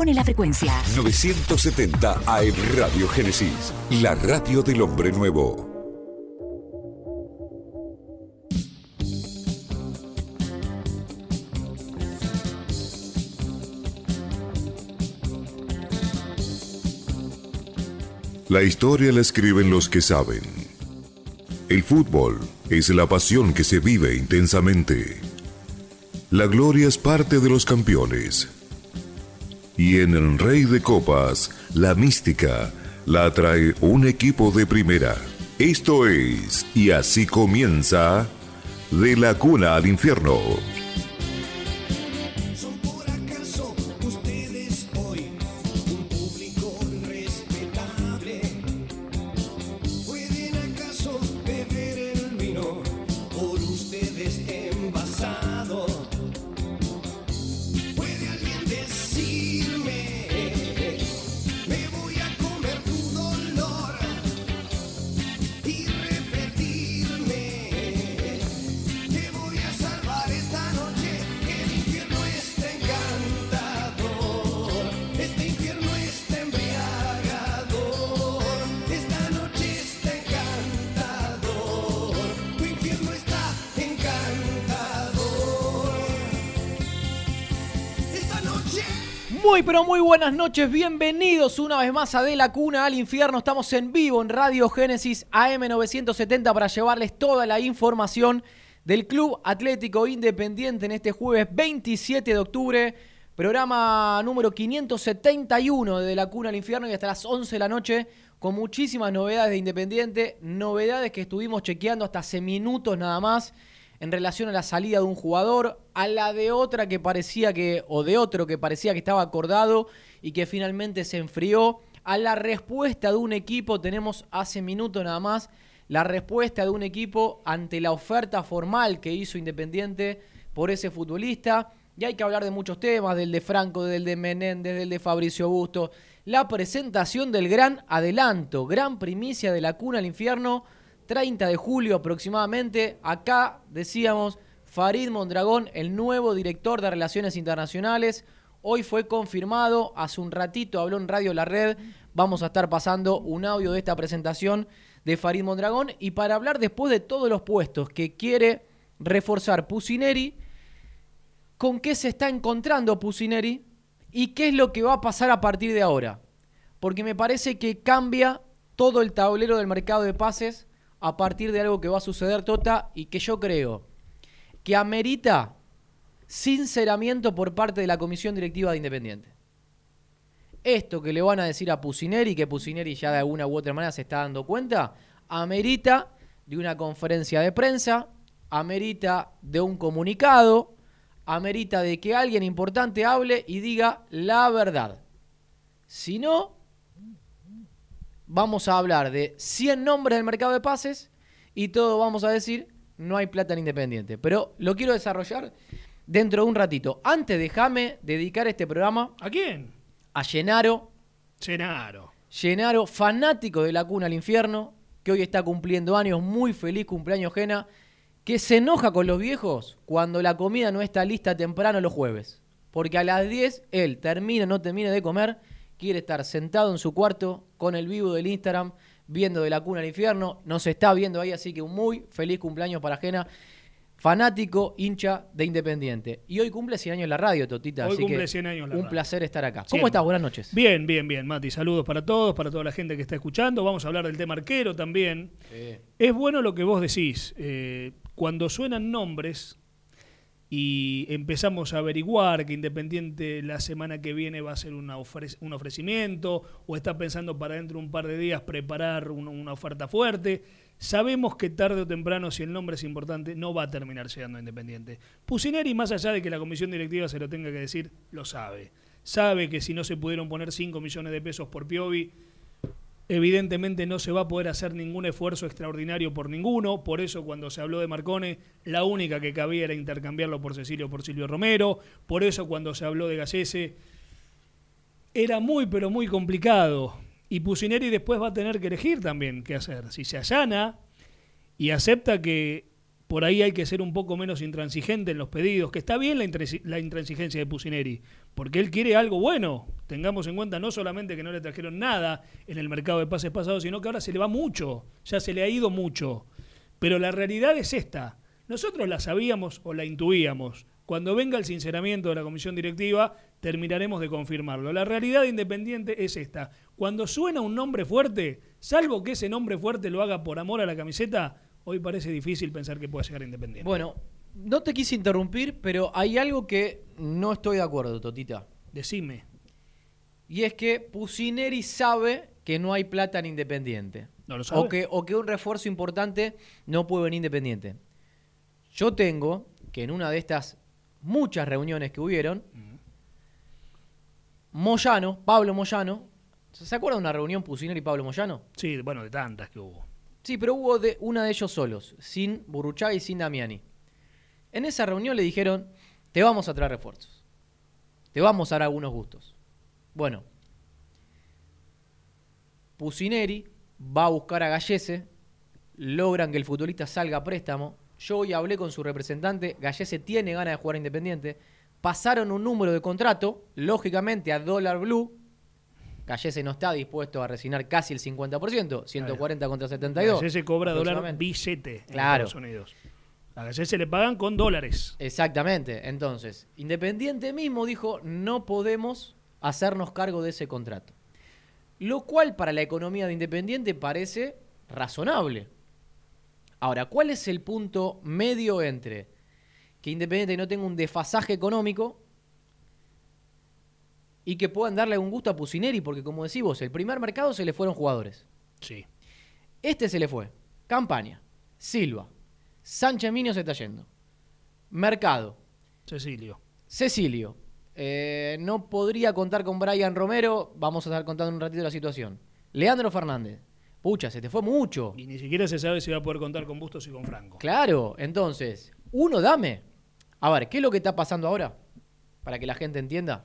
Pone la frecuencia. 970 AM Radio Génesis, la radio del hombre nuevo. La historia la escriben los que saben. El fútbol es la pasión que se vive intensamente. La gloria es parte de los campeones. Y en el Rey de Copas, la mística la trae un equipo de primera. Esto es, y así comienza, de la cuna al infierno. Noches, bienvenidos una vez más a De la Cuna al Infierno. Estamos en vivo en Radio Génesis AM970 para llevarles toda la información del Club Atlético Independiente en este jueves 27 de octubre. Programa número 571 de De la Cuna al Infierno y hasta las 11 de la noche con muchísimas novedades de Independiente, novedades que estuvimos chequeando hasta hace minutos nada más en relación a la salida de un jugador, a la de otra que parecía que, o de otro que parecía que estaba acordado y que finalmente se enfrió, a la respuesta de un equipo, tenemos hace minutos nada más, la respuesta de un equipo ante la oferta formal que hizo Independiente por ese futbolista. Y hay que hablar de muchos temas, del de Franco, del de Menéndez, del de Fabricio Busto. La presentación del gran adelanto, gran primicia de la cuna al infierno, 30 de julio aproximadamente. Acá decíamos Farid Mondragón, el nuevo director de Relaciones Internacionales. Hoy fue confirmado, hace un ratito habló en Radio La Red. Vamos a estar pasando un audio de esta presentación de Farid Mondragón. Y para hablar después de todos los puestos que quiere reforzar Pusineri, con qué se está encontrando Pusineri y qué es lo que va a pasar a partir de ahora. Porque me parece que cambia todo el tablero del mercado de pases a partir de algo que va a suceder, Tota, y que yo creo que amerita sinceramiento por parte de la Comisión Directiva de Independiente. Esto que le van a decir a Pusineri, que Pusineri ya de alguna u otra manera se está dando cuenta, amerita de una conferencia de prensa, amerita de un comunicado, amerita de que alguien importante hable y diga la verdad. Si no, vamos a hablar de 100 nombres del mercado de pases y todo vamos a decir no hay plata en Independiente. Pero lo quiero desarrollar dentro de un ratito. Antes déjame dedicar este programa ¿A quién? a Llenaro, Genaro. Llenaro, fanático de la cuna al infierno, que hoy está cumpliendo años, muy feliz cumpleaños Jena, que se enoja con los viejos cuando la comida no está lista temprano los jueves. Porque a las 10 él termina o no termina de comer, quiere estar sentado en su cuarto con el vivo del Instagram, viendo de la cuna al infierno. Nos está viendo ahí, así que un muy feliz cumpleaños para Jena. Fanático, hincha de Independiente. Y hoy cumple 100 años la radio, Totita. Hoy así cumple que 100 años la Un radio. placer estar acá. ¿Cómo Siempre. estás? Buenas noches. Bien, bien, bien, Mati. Saludos para todos, para toda la gente que está escuchando. Vamos a hablar del tema arquero también. Es bueno lo que vos decís. eh, cuando suenan nombres y empezamos a averiguar que Independiente la semana que viene va a hacer una un ofrecimiento o está pensando para dentro de un par de días preparar un- una oferta fuerte, sabemos que tarde o temprano, si el nombre es importante, no va a terminar llegando Independiente. Pusineri, más allá de que la comisión directiva se lo tenga que decir, lo sabe. Sabe que si no se pudieron poner 5 millones de pesos por Piovi, Evidentemente no se va a poder hacer ningún esfuerzo extraordinario por ninguno, por eso cuando se habló de Marcone, la única que cabía era intercambiarlo por Cecilio o por Silvio Romero, por eso cuando se habló de Gallese, era muy pero muy complicado. Y Pusineri después va a tener que elegir también qué hacer. Si se allana y acepta que por ahí hay que ser un poco menos intransigente en los pedidos, que está bien la, intransi- la intransigencia de Pusineri, porque él quiere algo bueno, Tengamos en cuenta no solamente que no le trajeron nada en el mercado de pases pasados, sino que ahora se le va mucho, ya se le ha ido mucho. Pero la realidad es esta. Nosotros la sabíamos o la intuíamos. Cuando venga el sinceramiento de la comisión directiva, terminaremos de confirmarlo. La realidad de Independiente es esta. Cuando suena un nombre fuerte, salvo que ese nombre fuerte lo haga por amor a la camiseta, hoy parece difícil pensar que pueda llegar Independiente. Bueno, no te quise interrumpir, pero hay algo que no estoy de acuerdo, Totita. Decime. Y es que Pusineri sabe que no hay plata en Independiente. ¿No lo sabe? O que, o que un refuerzo importante no puede venir Independiente. Yo tengo que en una de estas muchas reuniones que hubieron, Moyano, Pablo Moyano, ¿se acuerdan de una reunión Pusineri y Pablo Moyano? Sí, bueno, de tantas que hubo. Sí, pero hubo de, una de ellos solos, sin Burruchaga y sin Damiani. En esa reunión le dijeron, te vamos a traer refuerzos. Te vamos a dar algunos gustos. Bueno, Pusineri va a buscar a Gallese, logran que el futbolista salga a préstamo. Yo hoy hablé con su representante, Gallese tiene ganas de jugar Independiente. Pasaron un número de contrato, lógicamente a dólar blue. Gallese no está dispuesto a resignar casi el 50%, 140 contra 72. A se cobra dólar billete en Claro. Estados Unidos. A Gallese se le pagan con dólares. Exactamente. Entonces, Independiente mismo dijo, no podemos hacernos cargo de ese contrato. Lo cual para la economía de Independiente parece razonable. Ahora, ¿cuál es el punto medio entre que Independiente no tenga un desfasaje económico y que puedan darle un gusto a Pusineri? Porque como decís vos, el primer mercado se le fueron jugadores. Sí. Este se le fue. Campaña, Silva, Sánchez Minio se está yendo. Mercado, Cecilio. Cecilio. eh, no podría contar con Brian Romero. Vamos a estar contando un ratito la situación. Leandro Fernández. Pucha, se te fue mucho. Y ni siquiera se sabe si va a poder contar con Bustos y con Franco. Claro, entonces, uno dame. A ver, ¿qué es lo que está pasando ahora? Para que la gente entienda.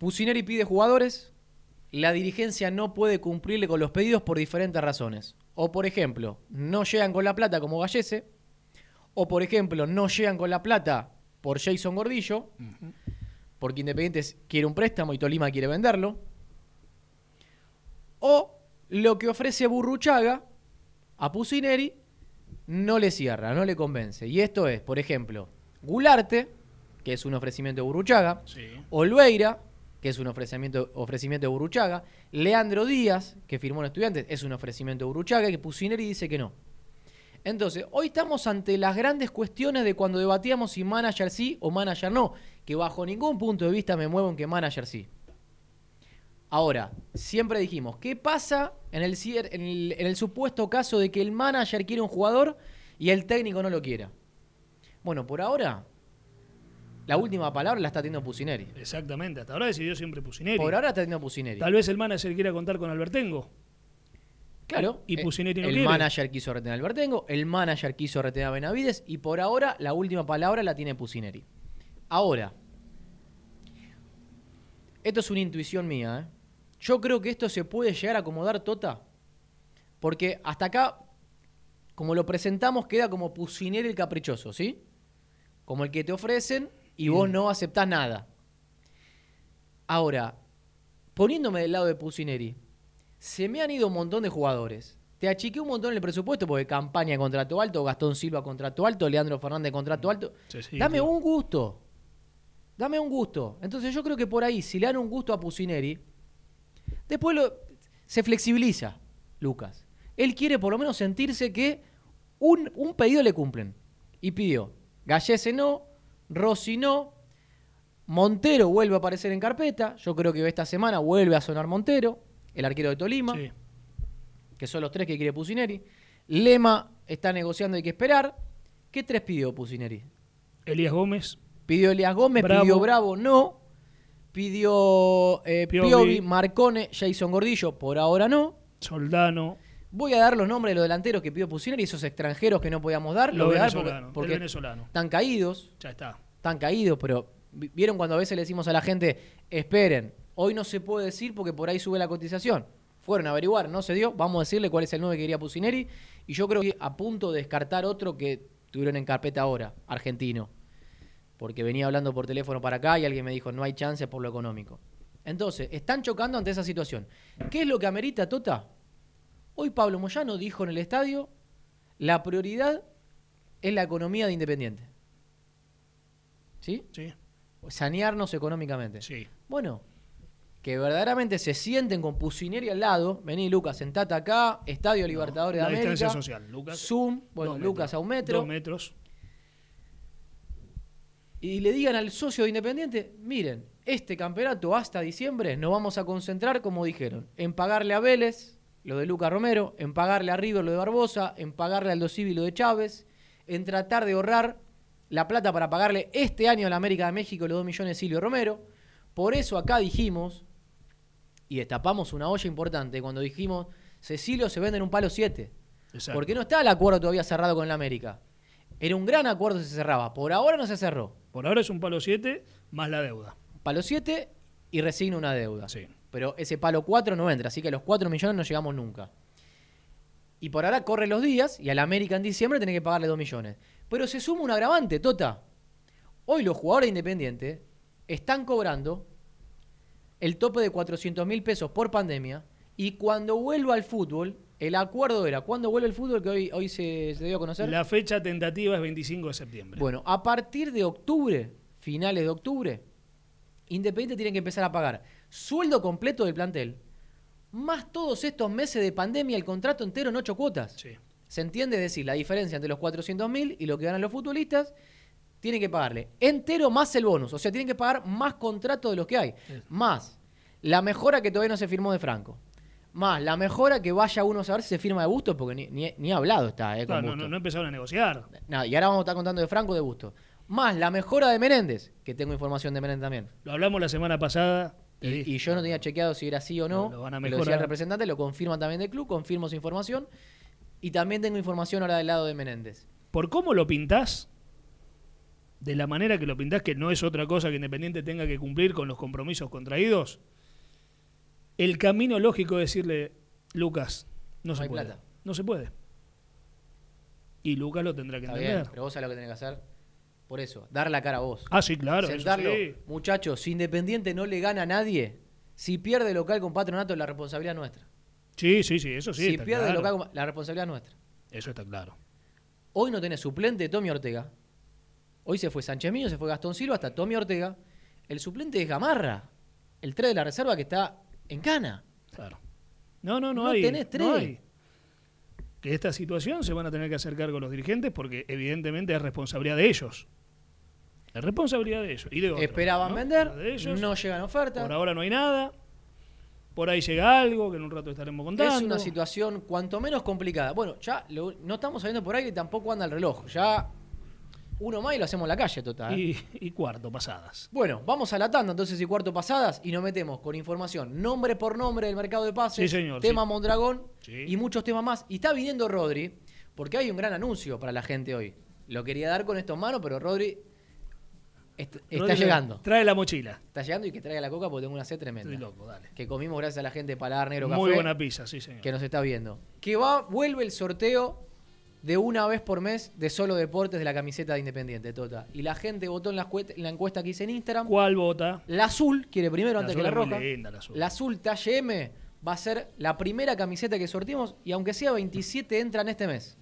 Pusineri pide jugadores, la dirigencia no puede cumplirle con los pedidos por diferentes razones. O por ejemplo, no llegan con la plata como Gallese, o por ejemplo, no llegan con la plata por Jason Gordillo, porque Independiente quiere un préstamo y Tolima quiere venderlo. O lo que ofrece Burruchaga a Pusineri no le cierra, no le convence. Y esto es, por ejemplo, Gularte, que es un ofrecimiento de Burruchaga, Sí. Olveira, que es un ofrecimiento, ofrecimiento de Burruchaga, Leandro Díaz, que firmó en Estudiantes, es un ofrecimiento de Burruchaga, y que Pusineri dice que no. Entonces, hoy estamos ante las grandes cuestiones de cuando debatíamos si manager sí o manager no, que bajo ningún punto de vista me muevo en que manager sí. Ahora, siempre dijimos, ¿qué pasa en el, cier- en el, en el supuesto caso de que el manager quiere un jugador y el técnico no lo quiera? Bueno, por ahora, la última palabra la está teniendo Pusineri. Exactamente. Hasta ahora decidió siempre Pusineri. Por ahora está teniendo Pusineri. Tal vez el manager quiera contar con Albertengo. Claro. Y eh, Pusineri no El quiere. manager quiso retener a Albertengo, el manager quiso retener a Benavides y por ahora la última palabra la tiene Pusineri. Ahora, esto es una intuición mía, ¿eh? Yo creo que esto se puede llegar a acomodar Tota, porque hasta acá, como lo presentamos, queda como Pusineri el caprichoso, ¿sí? Como el que te ofrecen y vos no aceptás nada. Ahora, poniéndome del lado de Pusineri, se me han ido un montón de jugadores. Te achiqué un montón el presupuesto porque campaña contrato alto, Gastón Silva contrato alto, Leandro Fernández contrato alto. Cecilio. Dame un gusto. Dame un gusto. Entonces yo creo que por ahí, si le dan un gusto a Pusineri, después lo- se flexibiliza, Lucas. Él quiere por lo menos sentirse que un, un pedido le cumplen. Y pidió. Gallese no, Rossi no, Montero vuelve a aparecer en carpeta. Yo creo que esta semana vuelve a sonar Montero, el arquero de Tolima Sí. que son los tres que quiere Pusineri. Lema está negociando, hay que esperar. ¿Qué tres pidió Pusineri? Elías Gómez. Pidió Elias Gómez, Bravo. pidió Bravo, no. Pidió eh, Piovi. Piovi, Marcone, Jason Gordillo, por ahora no. Soldano. Voy a dar los nombres de los delanteros que pidió Pusineri, esos extranjeros que no podíamos dar. Lo voy a dar porque, venezolano. están caídos, Ya está. están caídos, pero vi- vieron cuando a veces le decimos a la gente, esperen, hoy no se puede decir porque por ahí sube la cotización. Fueron a averiguar, no se dio, vamos a decirle cuál es el 9 que quería Pusineri y yo creo que a punto de descartar otro que tuvieron en carpeta ahora, argentino. porque venía hablando por teléfono para acá y alguien me dijo, no hay chance por lo económico. Entonces, están chocando ante esa situación. ¿Qué es lo que amerita Tota? Hoy Pablo Moyano dijo en el estadio, la prioridad es la economía de Independiente. ¿Sí? Sí, Sanearnos económicamente. sí. Bueno, que verdaderamente se sienten con Pusineri al lado. Vení, Lucas, sentate acá, Estadio Libertadores la de América. distancia social. Lucas, Zoom, bueno, Lucas metros. a un metro. Dos metros. y le digan al socio de Independiente, miren, este campeonato hasta diciembre nos vamos a concentrar, como dijeron, en pagarle a Vélez, lo de Lucas Romero, en pagarle a River lo de Barbosa, en pagarle al Aldo Civi lo de Chávez, en tratar de ahorrar la plata para pagarle este año a la América de México los 2 millones de Silvio Romero. Por eso acá dijimos, y destapamos una olla importante, cuando dijimos, Cecilio se vende en un palo 7. Exacto. Porque no está el acuerdo todavía cerrado con la América. Era un gran acuerdo si se cerraba. Por ahora no se cerró. Por ahora es un palo 7 más la deuda. Palo 7 y resigna una deuda. Sí. Pero ese palo 4 no entra, así que a los 4 millones no llegamos nunca. Y por ahora corren los días y a la América en diciembre tiene que pagarle 2 millones. Pero se suma un agravante, Tota. Hoy los jugadores independientes están cobrando el tope de 400 mil pesos por pandemia y cuando vuelva al fútbol, el acuerdo era, ¿cuándo vuelve el fútbol que hoy, hoy se, se dio a conocer? La fecha tentativa es 25 de septiembre. Bueno, a partir de octubre, finales de octubre, Independiente tiene que empezar a pagar sueldo completo del plantel, más todos estos meses de pandemia, el contrato entero en ocho cuotas. Sí. ¿Se entiende? Es decir, la diferencia entre los 400 mil y lo que ganan los futbolistas, tienen que pagarle entero más el bonus. O sea, tienen que pagar más contrato de los que hay. Más la mejora que todavía no se firmó de Franco. Más la mejora que vaya uno a saber si se firma de Bustos, porque ni, ni, ni hablado está. Eh, Claro, no, Bustos. no, no empezaron a negociar. Y ahora vamos a estar contando de Franco de Busto. Más la mejora de Menéndez, que tengo información de Menéndez también. Lo hablamos la semana pasada. Y, yo no tenía chequeado si era así o no. Lo- lo van a lo decía el representante, lo confirman también del club, confirmo su información. Y también tengo información ahora del lado de Menéndez. Por cómo lo pintás, de la manera que lo pintás, que no es otra cosa que Independiente tenga que cumplir con los compromisos contraídos, el camino lógico es decirle, Lucas, no, No se hay puede. plata. No se puede. Y Lucas lo tendrá que Está entender. bien, pero vos sabés lo que tenés que hacer. Por eso, dar la cara a vos. Ah, sí, claro. Sentarlo. sí. Muchachos, si Independiente no le gana a nadie, si pierde local con patronato, la responsabilidad es nuestra. Sí, sí, sí, eso sí. si está pierde claro. local con la responsabilidad es nuestra. Eso está claro. Hoy no tenés suplente de Tommy Ortega. Hoy se fue Sánchez Mío, se fue Gastón Silva, hasta Tommy Ortega. El suplente es Gamarra, el 3 de la reserva que está en cana. Claro. No, no, no, No hay. tenés no tres. hay. Que esta situación se van a tener que hacer cargo los dirigentes porque evidentemente es responsabilidad de ellos. Es responsabilidad de ellos. Y de otros, Esperaban ¿no? vender, De ellos. no llegan ofertas. Por ahora no hay nada. Por ahí llega algo que en un rato estaremos contando. Es una situación cuanto menos complicada. Bueno, ya lo- no estamos saliendo por aire y tampoco anda el reloj. Ya uno más y lo hacemos en la calle, total. ¿eh? y, y cuarto, pasadas. Bueno, vamos a la tanda entonces y cuarto pasadas y nos metemos con información nombre por nombre del mercado de pases, Sí, señor, tema sí. Mondragón Sí. y muchos temas más. Y está viniendo Rodri, porque hay un gran anuncio para la gente hoy. Lo quería dar con estos manos, pero Rodri est- está llegando. Trae la mochila. Está llegando y que traiga la coca porque tengo una sed tremenda. Estoy loco, dale. Que comimos gracias a la gente de Paladar Negro Café Muy buena pizza, sí, señor. que nos está viendo. Que va, vuelve el sorteo de una vez por mes de solo deportes de la camiseta de Independiente, Tota. Y la gente votó en la, escue- en la encuesta que hice en Instagram. ¿Cuál vota? La azul quiere primero La antes que la roja. linda, la azul. La azul talle M va a ser la primera camiseta que sorteamos y aunque sea 27 entran este mes.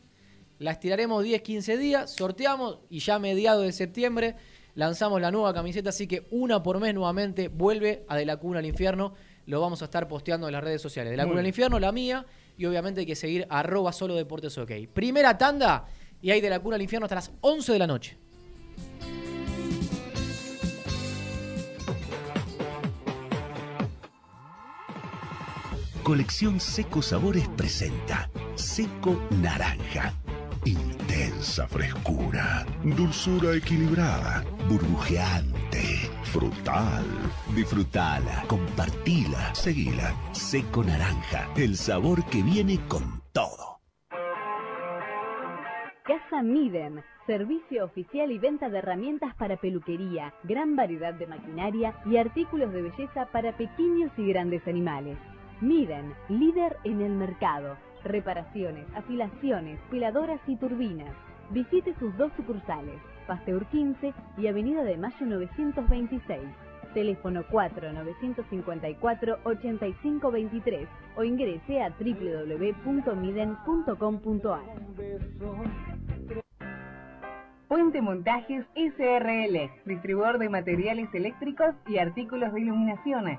La estiraremos 10, 15 días, sorteamos y ya a mediados de septiembre lanzamos la nueva camiseta, así que una por mes nuevamente vuelve a De la Cuna al Infierno. Lo vamos a estar posteando en las redes sociales. De la Muy Cuna al. Infierno, la mía, y obviamente hay que seguir arroba solo deportes ok. Primera tanda y hay De la Cuna al Infierno hasta las 11 de la noche. Colección Seco Sabores presenta Seco Naranja. Intensa frescura, dulzura equilibrada, burbujeante, frutal. Disfrutala, compartila, seguila. Seco Naranja, el sabor que viene con todo. Casa Miden, servicio oficial y venta de herramientas para peluquería, gran variedad de maquinaria y artículos de belleza para pequeños y grandes animales. Miden, líder en el mercado. Reparaciones, afilaciones, peladoras y turbinas. Visite sus dos sucursales, Pasteur 15 y Avenida de Mayo 926. Teléfono 4954-8523 o ingrese a www.miden.com.ar. Puente Montajes SRL, distribuidor de materiales eléctricos y artículos de iluminación.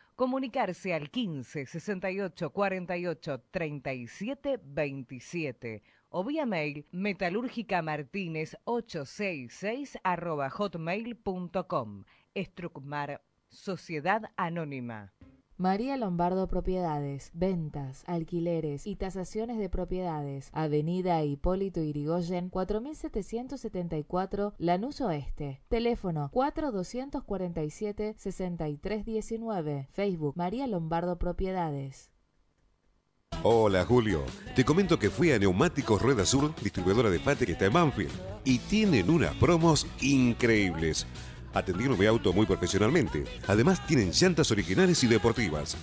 Comunicarse al 15 68 48 37 27 o vía mail metalúrgica martínez 866 arroba hotmail.com. Estrucmar Sociedad Anónima. María Lombardo Propiedades, ventas, alquileres y tasaciones de propiedades. Avenida Hipólito Irigoyen, 4774, Lanús Oeste. Teléfono 4247-6319. Facebook María Lombardo Propiedades. Hola Julio, te comento que fui a Neumáticos Rueda Sur, distribuidora de Fate que está en Banfield, y tienen unas promos increíbles. Atendieron mi auto muy profesionalmente. Además, tienen llantas originales y deportivas.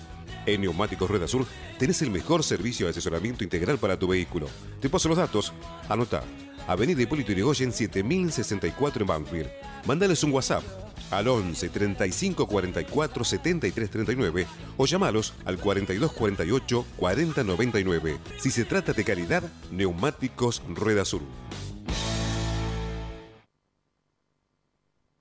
En Neumáticos Rueda Sur tenés el mejor servicio de asesoramiento integral para tu vehículo. Te paso los datos. Anota. Avenida Hipólito Yrigoyen 7064 en Banfield. Mándales un WhatsApp al 11 35 44 73 39 o llamalos al 42 48 40 99. Si se trata de calidad, Neumáticos Rueda Sur.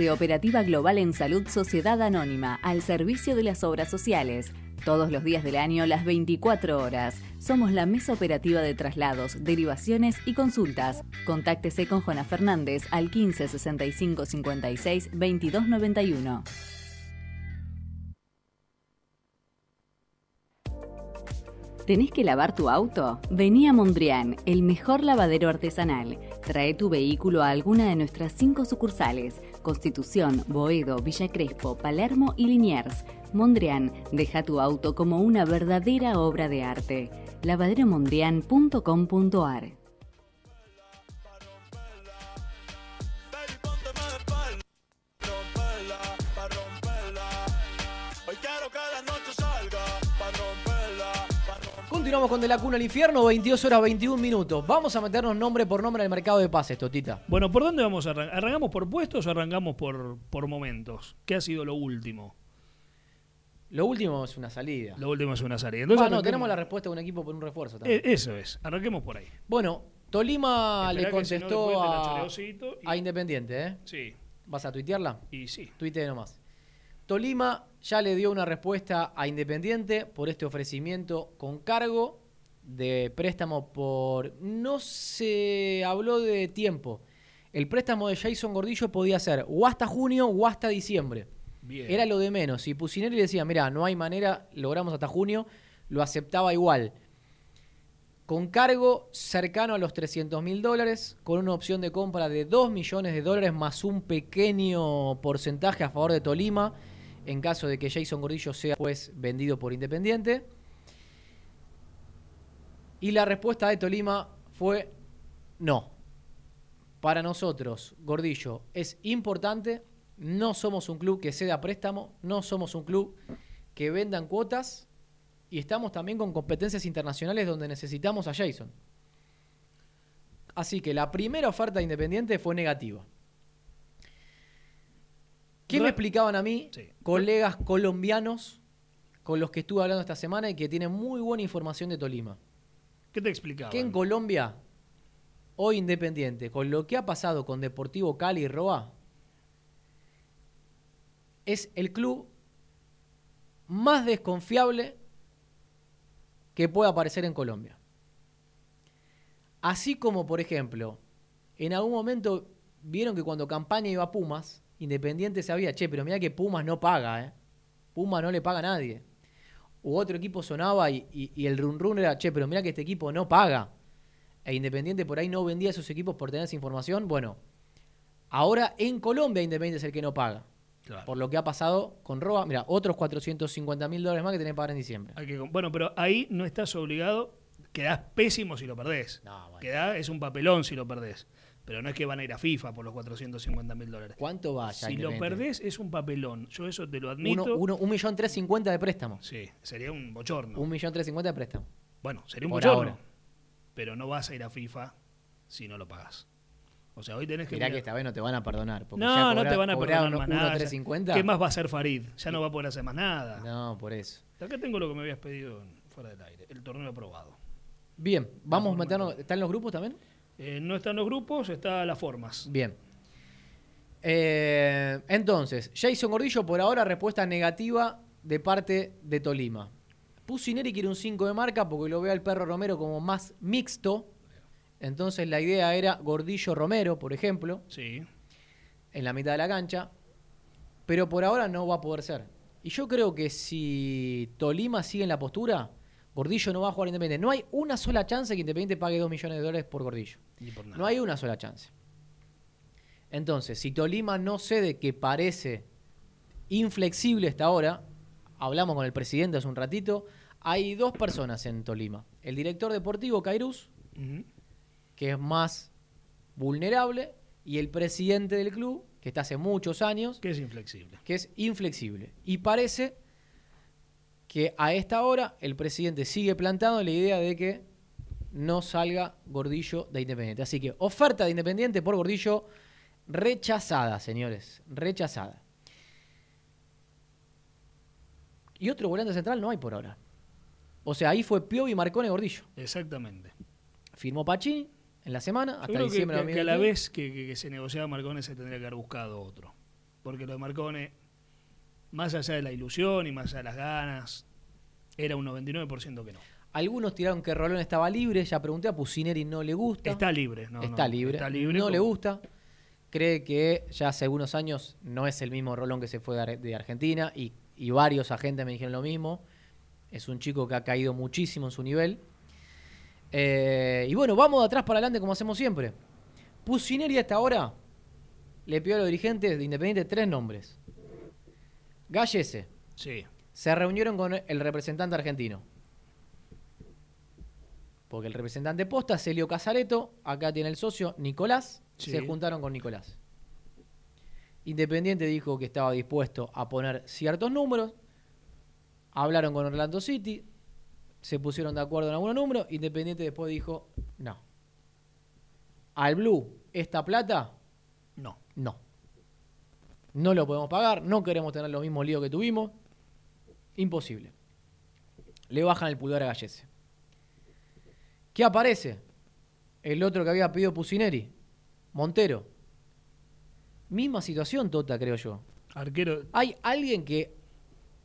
Operativa Global en Salud Sociedad Anónima, al servicio de las obras sociales. Todos los días del año, las 24 horas. Somos la mesa operativa de traslados, derivaciones y consultas. Contáctese con Jona Fernández al 15 65 56 22 91. ¿Tenés que lavar tu auto? Vení a Mondrian, el mejor lavadero artesanal. Trae tu vehículo a alguna de nuestras cinco sucursales: Constitución, Boedo, Villa Crespo, Palermo y Liniers. Mondrian, deja tu auto como una verdadera obra de arte. lavaderomondrian.com.ar Continuamos con De la Cuna al Infierno, 22 horas 21 minutos. Vamos a meternos nombre por nombre en el mercado de pases, Totita. Bueno, ¿por dónde vamos a arrancar? ¿Arrancamos por puestos o arrancamos por, por momentos? ¿Qué ha sido lo último? Lo último es una salida. Lo último es una salida. Ah, Entonces, no, arranquemos- tenemos la respuesta de un equipo por un refuerzo también. Eh, Eso es, arranquemos por ahí. Bueno, Tolima Esperá le si no contestó y- a Independiente, ¿eh? Sí, ¿Vas a tuitearla? y sí. Tuite nomás. Tolima ya le dio una respuesta a Independiente por este ofrecimiento con cargo de préstamo por... No se habló de tiempo. El préstamo de Jason Gordillo podía ser o hasta junio o hasta diciembre. Bien. Era lo de menos. Si Pusineri decía, mira, no hay manera, logramos hasta junio, lo aceptaba igual. Con cargo cercano a los 300 mil dólares, con una opción de compra de 2 millones de dólares más un pequeño porcentaje a favor de Tolima, en caso de que Jason Gordillo sea pues vendido por Independiente. Y la respuesta de Tolima fue no. Para nosotros, Gordillo es importante. No somos un club que ceda préstamo, no somos un club que vendan cuotas y estamos también con competencias internacionales donde necesitamos a Jason. Así que la primera oferta de Independiente fue negativa. ¿Qué me explicaban a mí Sí. colegas colombianos con los que estuve hablando esta semana y que tienen muy buena información de Tolima. ¿Qué te explicaba? Que en Colombia, hoy Independiente, con lo que ha pasado con Deportivo Cali y Roa, es el club más desconfiable que pueda aparecer en Colombia. Así como, por ejemplo, en algún momento vieron que cuando Campaña iba a Pumas, Independiente sabía, che, pero mira que Pumas no paga, ¿eh? Pumas no le paga a nadie. U otro equipo sonaba y, y- y el run run era, che, pero mira que este equipo no paga. E Independiente por ahí no vendía esos equipos por tener esa información. Bueno, ahora en Colombia Independiente es el que no paga. Claro. Por lo que ha pasado con Roa. Mira, otros 450 mil dólares más que tenés que pagar en diciembre. Hay que- bueno, pero ahí no estás obligado. Quedás pésimo si lo perdés. No, bueno. Quedás, es un papelón si lo perdés. Pero no es que van a ir a FIFA por los 450 mil dólares. ¿Cuánto va Si lo perdés es un papelón. Yo eso te lo admito. Uno, uno, un millón tres cincuenta de préstamo. Sí, sería un bochorno. Un millón tres cincuenta de préstamo. Bueno, sería un Por bochorno. ahora. Pero no vas a ir a FIFA si no lo pagas. O sea, hoy tenés que. Mirá que esta vez no te van a perdonar. porque ya No, no te van a perdonar más nada. 1.350. ¿Qué más va a hacer Farid? Ya no va a poder hacer más nada. No, por eso. Acá tengo lo que me habías pedido fuera del aire. El torneo aprobado. Bien, vamos a meternos. ¿Están los grupos también? Eh, no están los grupos, está las formas. Bien. Eh, entonces, Jason Gordillo, por ahora, respuesta negativa de parte de Tolima. Pusineri quiere un 5 de marca porque lo ve al perro Romero como más mixto. Entonces, la idea era Gordillo Romero, por ejemplo, Sí. en la mitad de la cancha. Pero por ahora no va a poder ser. Y yo creo que si Tolima sigue en la postura, Gordillo no va a jugar Independiente. No hay una sola chance que Independiente pague 2 millones de dólares por Gordillo. Por. No hay una sola chance. Entonces, si Tolima no cede, que parece inflexible hasta ahora, hablamos con el presidente hace un ratito, hay dos personas en Tolima. El director deportivo, Cairuz, que es más vulnerable, y el presidente del club, que está hace muchos años, Que es inflexible. que es inflexible. Y parece que a esta hora el presidente sigue plantando la idea de que no salga Gordillo de Independiente. Así que oferta de Independiente por Gordillo rechazada, señores, rechazada. Y otro volante central no hay por ahora. O sea, ahí fue Piovi, Marcone, Gordillo. Exactamente. Firmó Pachini en la semana, Yo hasta creo que, diciembre de que- que a la 2021. vez que, que- que se negociaba Marcone se tendría que haber buscado otro. Porque lo de Marcone, más allá de la ilusión y más allá de las ganas, era un 99% que no. Algunos tiraron que Rolón estaba libre, ya pregunté a Pusineri no le gusta. Está libre, no, está, no, libre. está libre No le gusta. Cree que ya hace algunos años no es el mismo Rolón que se fue de Ar- de Argentina y, y varios agentes me dijeron lo mismo. Es un chico que ha caído muchísimo en su nivel. Eh, y bueno, vamos de atrás para adelante como hacemos siempre. Pusineri hasta ahora le pidió a los dirigentes de Independiente tres nombres. Gallese. Sí. Se reunieron con el representante argentino. Porque el representante posta, Celio Casareto, acá tiene el socio, Nicolás, Sí. se juntaron con Nicolás. Independiente dijo que estaba dispuesto a poner ciertos números, hablaron con Orlando City, se pusieron de acuerdo en algunos números, Independiente después dijo, no. Al Blue, esta plata, No. no. No lo podemos pagar, no queremos tener los mismos líos que tuvimos. Imposible. Le bajan el pulgar a Gallese. ¿Qué aparece? El otro que había pedido Pusineri, Montero. Misma situación, Tota, creo yo. Arquero. Hay alguien que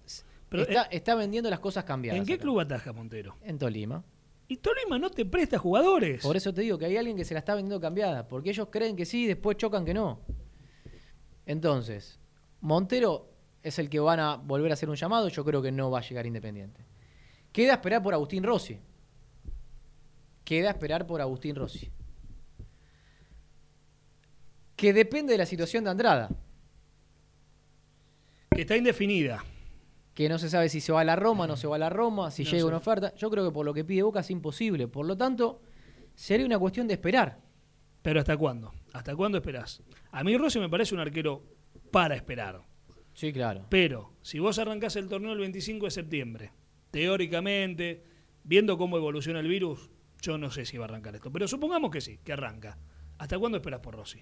s- Pero, está, eh, está vendiendo las cosas cambiadas. ¿En qué acá. club ataja Montero? En Tolima. Y Tolima no te presta jugadores. Por eso te digo que hay alguien que se la está vendiendo cambiada, porque ellos creen que sí y después chocan que no. Entonces, Montero es el que van a volver a hacer un llamado, yo creo que no va a llegar Independiente. Queda esperar por Agustín Rossi. Queda esperar por Agustín Rossi. Que depende de la situación de Andrada, Que está indefinida. que no se sabe si se va a la Roma, no se va a la Roma, si No llega sé. una oferta. Yo creo que por lo que pide Boca es imposible. Por lo tanto, sería una cuestión de esperar. Pero ¿hasta cuándo? ¿Hasta cuándo esperás? A mí Rossi me parece un arquero para esperar. Sí, claro. Pero si vos arrancás el torneo el 25 de septiembre, teóricamente, viendo cómo evoluciona el virus, yo no sé si va a arrancar esto. Pero supongamos que sí, que arranca. ¿Hasta cuándo esperás por Rossi?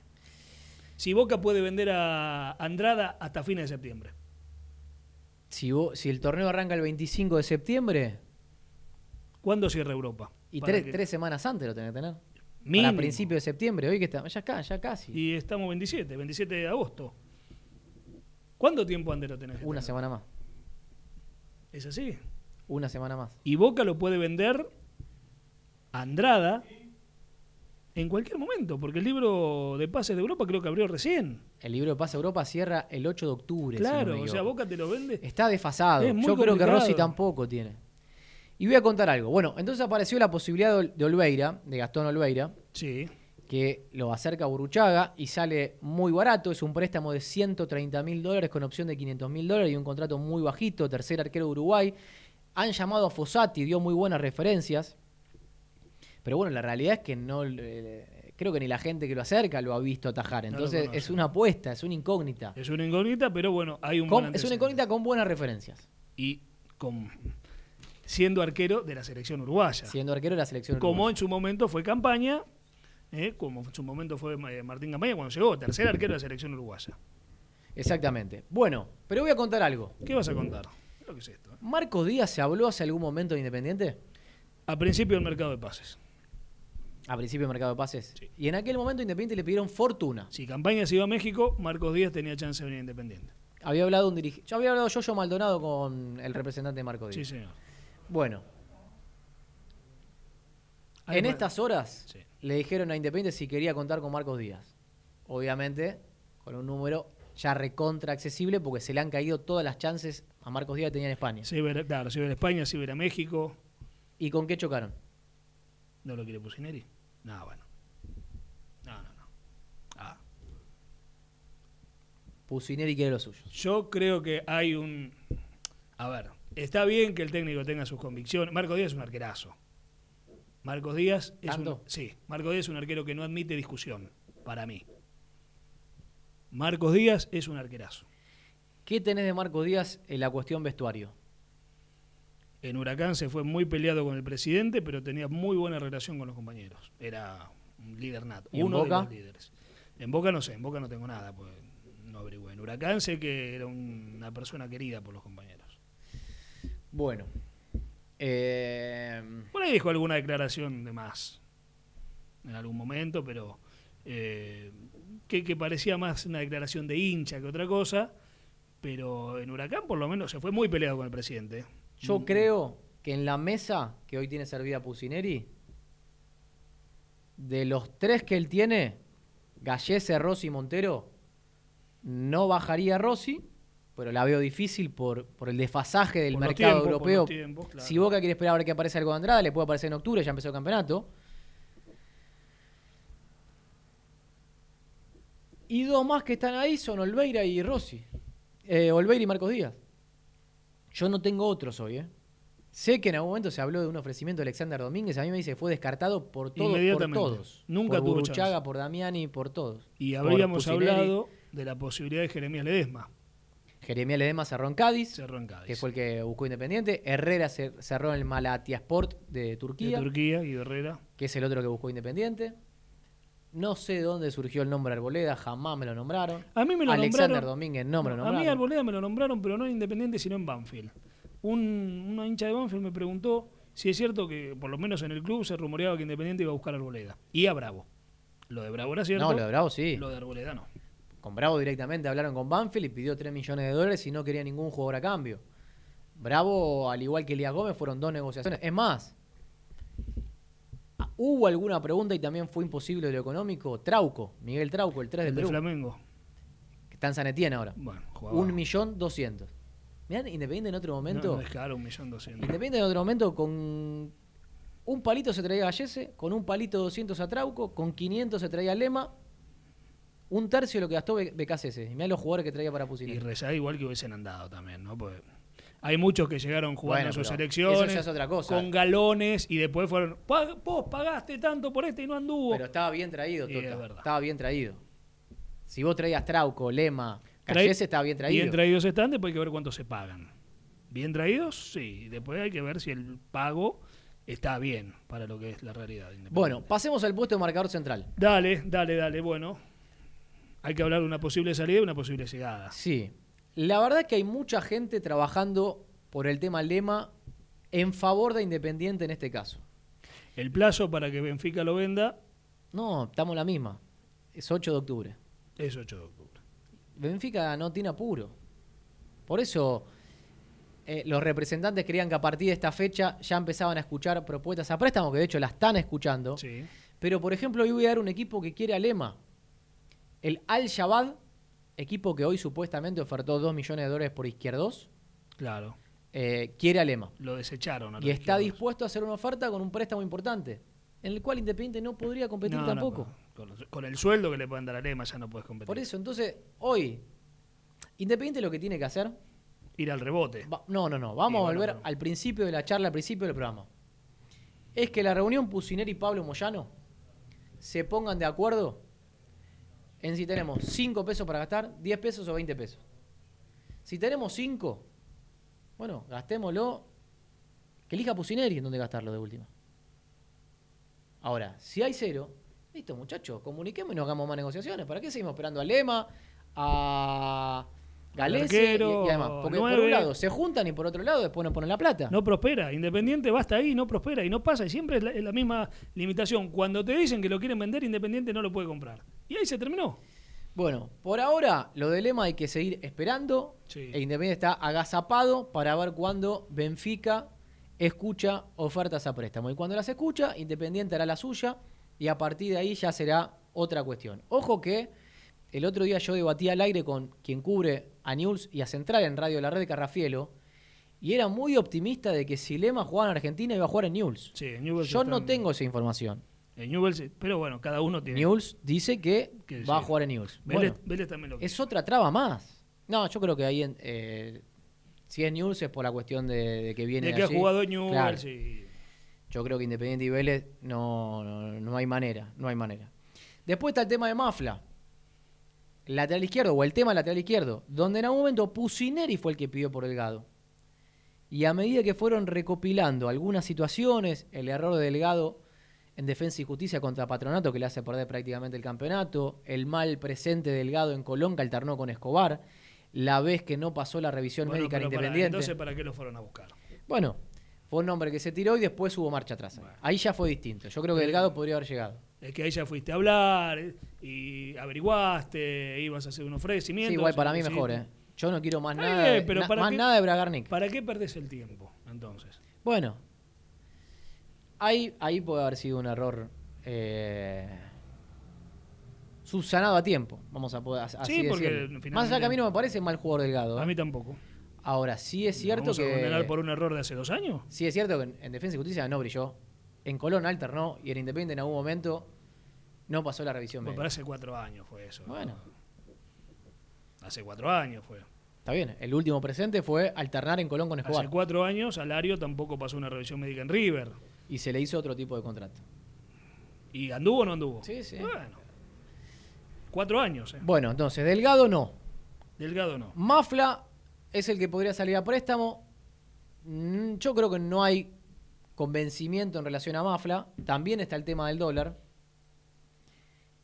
Si Boca puede vender a Andrada hasta fines de septiembre. Si, vos- si el torneo arranca el 25 de septiembre, ¿Cuándo cierra Europa? y tres, que- tres semanas antes lo tenés que tener. Mínimo. Para principio de septiembre, hoy que está, ya acá, ya casi. Y estamos 27, 27 de agosto. ¿Cuánto tiempo antes lo tenés? Una semana más. ¿Es así? Una semana más. Y Boca lo puede vender a Andrada en cualquier momento, porque el libro de pases de Europa creo que abrió recién. El libro de Pase a Europa cierra el 8 de octubre. si no Claro, o sea. Boca te lo vende. Está desfasado. Es Yo creo que. Rossi tampoco tiene. Y voy a contar algo. Bueno, entonces apareció la posibilidad de, Olveira, de Gastón Olveira, Sí. que lo acerca a Buruchaga y sale muy barato. Es un préstamo de 130 mil dólares con opción de 500 mil dólares y un contrato muy bajito. Tercer arquero de Uruguay. Han llamado a Fossati, dio muy buenas referencias. Pero bueno, la realidad es que no. eh, creo que ni la gente que lo acerca lo ha visto atajar. Entonces es una apuesta, es una incógnita. Es una incógnita, pero bueno, hay un Con- buen es una incógnita con buenas referencias. Y con siendo arquero de la selección uruguaya. Siendo arquero de la selección como uruguaya. en su momento fue campaña, eh, como en su momento fue eh, Martín Campaña cuando llegó, tercer arquero de la selección uruguaya. Exactamente. Bueno, pero voy a contar algo. ¿Qué vas a contar? Lo que es esto. eh. ¿Marcos Díaz se habló hace algún momento de Independiente? A principio del mercado de pases. A principio del mercado de pases. Y en aquel momento Independiente le pidieron fortuna. Si Campaña se iba a México, Marcos Díaz tenía chance de venir a independiente. Había hablado un dirigente. Yo había hablado Yoyo Maldonado con el representante de Marco Díaz. Sí, señor. Bueno, en estas horas Sí. le dijeron a Independiente si quería contar con Marcos Díaz. Obviamente, con un número ya recontra accesible porque se le han caído todas las chances a Marcos Díaz que tenía en España. Se iba, a- claro, se iba a España, se iba a México. ¿Y con qué chocaron? ¿No lo quiere Pusineri? No, bueno. No, no, no. Ah. Pusineri quiere lo suyo. Yo creo que hay un. A ver, está bien que el técnico tenga sus convicciones. Marcos Díaz es un arquerazo. Marcos Díaz es un. Sí, Marcos Díaz es un arquero que no admite discusión, para mí. Marcos Díaz es un arquerazo. ¿Qué tenés de Marcos Díaz en la cuestión vestuario? En Huracán se fue muy peleado con el presidente, pero tenía muy buena relación con los compañeros. Era un líder nato. ¿Y en uno Boca? de los líderes. En Boca no sé, en Boca no tengo nada, pues no averigüé. En Huracán sé que era un- una persona querida por los compañeros. Bueno. Eh, Por ahí dijo alguna declaración de más en algún momento, pero eh, que, que parecía más una declaración de hincha que otra cosa. Pero en Huracán por lo menos se fue muy peleado con el presidente. yo creo que en la mesa que hoy tiene servida Pusineri, de los tres que él tiene, Gallese, Rossi y Montero, no bajaría Rossi, pero la veo difícil por, por el desfasaje del Por mercado europeo. los tiempos, claro. Si Boca quiere esperar a ver que aparece algo de Andrada, le puede aparecer en octubre, ya empezó el campeonato. Y dos más que están ahí son Olveira y Rossi. Eh, Olveira y Marcos Díaz. Yo no tengo otros hoy, ¿eh? Sé que en algún momento se habló de un ofrecimiento de Alexander Domínguez. A mí me dice que fue descartado por todos. Por Inmediatamente. todos. Nunca por tuvo chance. por Damiani, por todos. Y habríamos hablado de la posibilidad de Jeremías Ledesma. Jeremías Ledema cerró en Cádiz, Cerró en Cádiz. que fue el que buscó Independiente. Herrera cer- cerró en el Malatya Sport de de Turquía, Turquía y de Herrera. que es el otro que buscó Independiente. No sé de dónde surgió el nombre Arboleda, jamás me lo nombraron. A mí me lo Alexander nombraron. Domínguez no me lo a nombraron. mí Arboleda me lo nombraron, pero no en Independiente, sino en Banfield. Un, una hincha de Banfield me preguntó si es cierto que, por lo menos en el club, se rumoreaba que Independiente iba a buscar a Arboleda. Y a Bravo. Lo de Bravo era cierto. No, lo de Bravo sí. Lo de Arboleda no. Con Bravo directamente hablaron con Banfield y pidió 3 millones de dólares y no quería ningún jugador a cambio. Bravo, al igual que Elías Gómez, fueron dos negociaciones. Es más, hubo alguna pregunta y también fue imposible lo económico. Trauco, Miguel Trauco, el 3 El del de Perú, Flamengo. que está en San Etienne ahora. Bueno, jugaba. Un millón doscientos. Mirá, Independiente en otro No, momento. no es caro, un millón doscientos. Independiente en otro momento con un palito se traía a Gallese, con un palito 200 a Trauco, con 500 se traía a Lema, un tercio de lo que gastó BKCS. Y mirá los jugadores que traía para Y Pusineri. rezar igual que hubiesen andado también, ¿no? Porque hay muchos que llegaron jugando Bueno, en sus selecciones. eso es otra cosa. Con galones y después fueron. "Pa- Vos pagaste tanto por este y no anduvo. Pero estaba bien traído, Y Tota. es. Estaba bien traído. Si vos traías Trauco, Lema, Gallese, estaba bien traído. Bien traídos están, después hay que ver cuánto se pagan. Bien traídos, sí. Después hay que ver si el pago está bien para lo que es la realidad. Bueno, pasemos al puesto de marcador central. Dale, dale, dale. Bueno, hay que hablar de una posible salida y una posible llegada. Sí. La verdad que hay mucha gente trabajando por el tema lema en favor de Independiente en este caso. El plazo para que Benfica lo venda No, estamos en la misma. Es 8 de octubre. es 8 de octubre. Benfica no tiene apuro. Por eso eh, los representantes creían que a partir de esta fecha ya empezaban a escuchar propuestas a préstamo, que de hecho la están escuchando. Sí. Pero, por ejemplo, hoy voy a dar un equipo que quiere a Lema. El Al-Shabaab, equipo que hoy supuestamente ofertó 2 millones de dólares por izquierdos, Claro. eh, quiere a Lema. Lo desecharon. a Y está dispuesto a hacer una oferta con un préstamo importante, en el cual Independiente no podría competir No, no, tampoco. con, con el sueldo que le pueden dar a Lema ya no puedes competir. Por eso, entonces, hoy, Independiente lo que tiene que hacer Ir al rebote. Va- no, no, no. Vamos Sí, a volver al principio de la charla, al principio del programa. Es que la reunión Pusineri y Pablo Moyano se pongan de acuerdo en si tenemos 5 pesos para gastar, 10 pesos o 20 pesos. Si tenemos 5, bueno, gastémoslo. Que elija Pusineri en dónde gastarlo de última. Ahora, si hay cero, listo, muchachos, comuniquemos y no hagamos más negociaciones. ¿Para qué seguimos esperando a Lema, a Galese y, y además? Porque por un lado se juntan y por otro lado después no ponen la plata. No prospera. Independiente va hasta ahí, no prospera. Y no pasa. Y siempre es la, es la misma limitación. Cuando te dicen que lo quieren vender, Independiente no lo puede comprar. Y ahí se terminó. Bueno, por ahora lo de Lema hay que seguir esperando. Sí. E Independiente está agazapado para ver cuándo Benfica escucha ofertas a préstamo. Y cuando las escucha, Independiente hará la suya y a partir de ahí ya será otra cuestión. Ojo que el otro día yo debatí al aire con quien cubre a News y a Central en Radio La Red de Carrafielo y era muy optimista de que si Lema jugaba en Argentina iba a jugar en News. Sí, Newell's Yo no tengo esa información. En Newell's, pero bueno, cada uno tiene. News dice que Que va a jugar en News. Vélez, Bueno, Vélez también lo es otra traba más. No, yo creo que ahí, en, eh, si es News es por la cuestión de, de que viene De que ha jugado en Newell's Claro. y- Yo creo que Independiente y Vélez no, no, no hay manera, no hay manera. Después está el tema de Mafla. Lateral izquierdo, o el tema lateral izquierdo, donde en algún momento Pusineri fue el que pidió por Delgado. Y a medida que fueron recopilando algunas situaciones, el error de Delgado en Defensa y Justicia contra Patronato, que le hace perder prácticamente el campeonato, el mal presente de Delgado en Colón, que alternó con Escobar, la vez que no pasó la revisión Bueno, médica para- Independiente. entonces, ¿para qué lo fueron a buscar? Bueno, fue un nombre que se tiró y después hubo marcha atrás. Ahí ya fue distinto. Yo creo que Delgado podría haber llegado. Es que ahí ya fuiste a hablar eh, y averiguaste, ibas a hacer un ofrecimiento. Sí, igual para mí mejor. ¿eh? Yo no quiero más nada, de, pero na- ¿para más qué- nada de Bragarnik. ¿Para qué perdés el tiempo, entonces? Bueno, ahí, ahí puede haber sido un error eh, subsanado a tiempo. Vamos a poder así Sí, porque decirlo. Más allá que a mí no me parece mal jugador Delgado. A ¿eh? mí tampoco. Ahora, sí es cierto ¿Vamos a que. condenar por un error de hace dos años? Sí es cierto que en, en Defensa y Justicia no brilló. En Colón alternó y en Independiente en algún momento no pasó la revisión Bueno, médica. hace cuatro años fue eso. Bueno, Hace cuatro años fue. está bien. El último presente fue alternar en Colón con Escobar. Hace cuatro años Alario tampoco pasó una revisión médica en River. Y se le hizo otro tipo de contrato. ¿Y anduvo o no anduvo? Sí, sí. Bueno. Cuatro años, ¿eh? Bueno, entonces, Delgado no. Delgado no. Mafla es el que podría salir a préstamo. Mm, Yo creo que no hay convencimiento en relación a Mafla. También está el tema del dólar.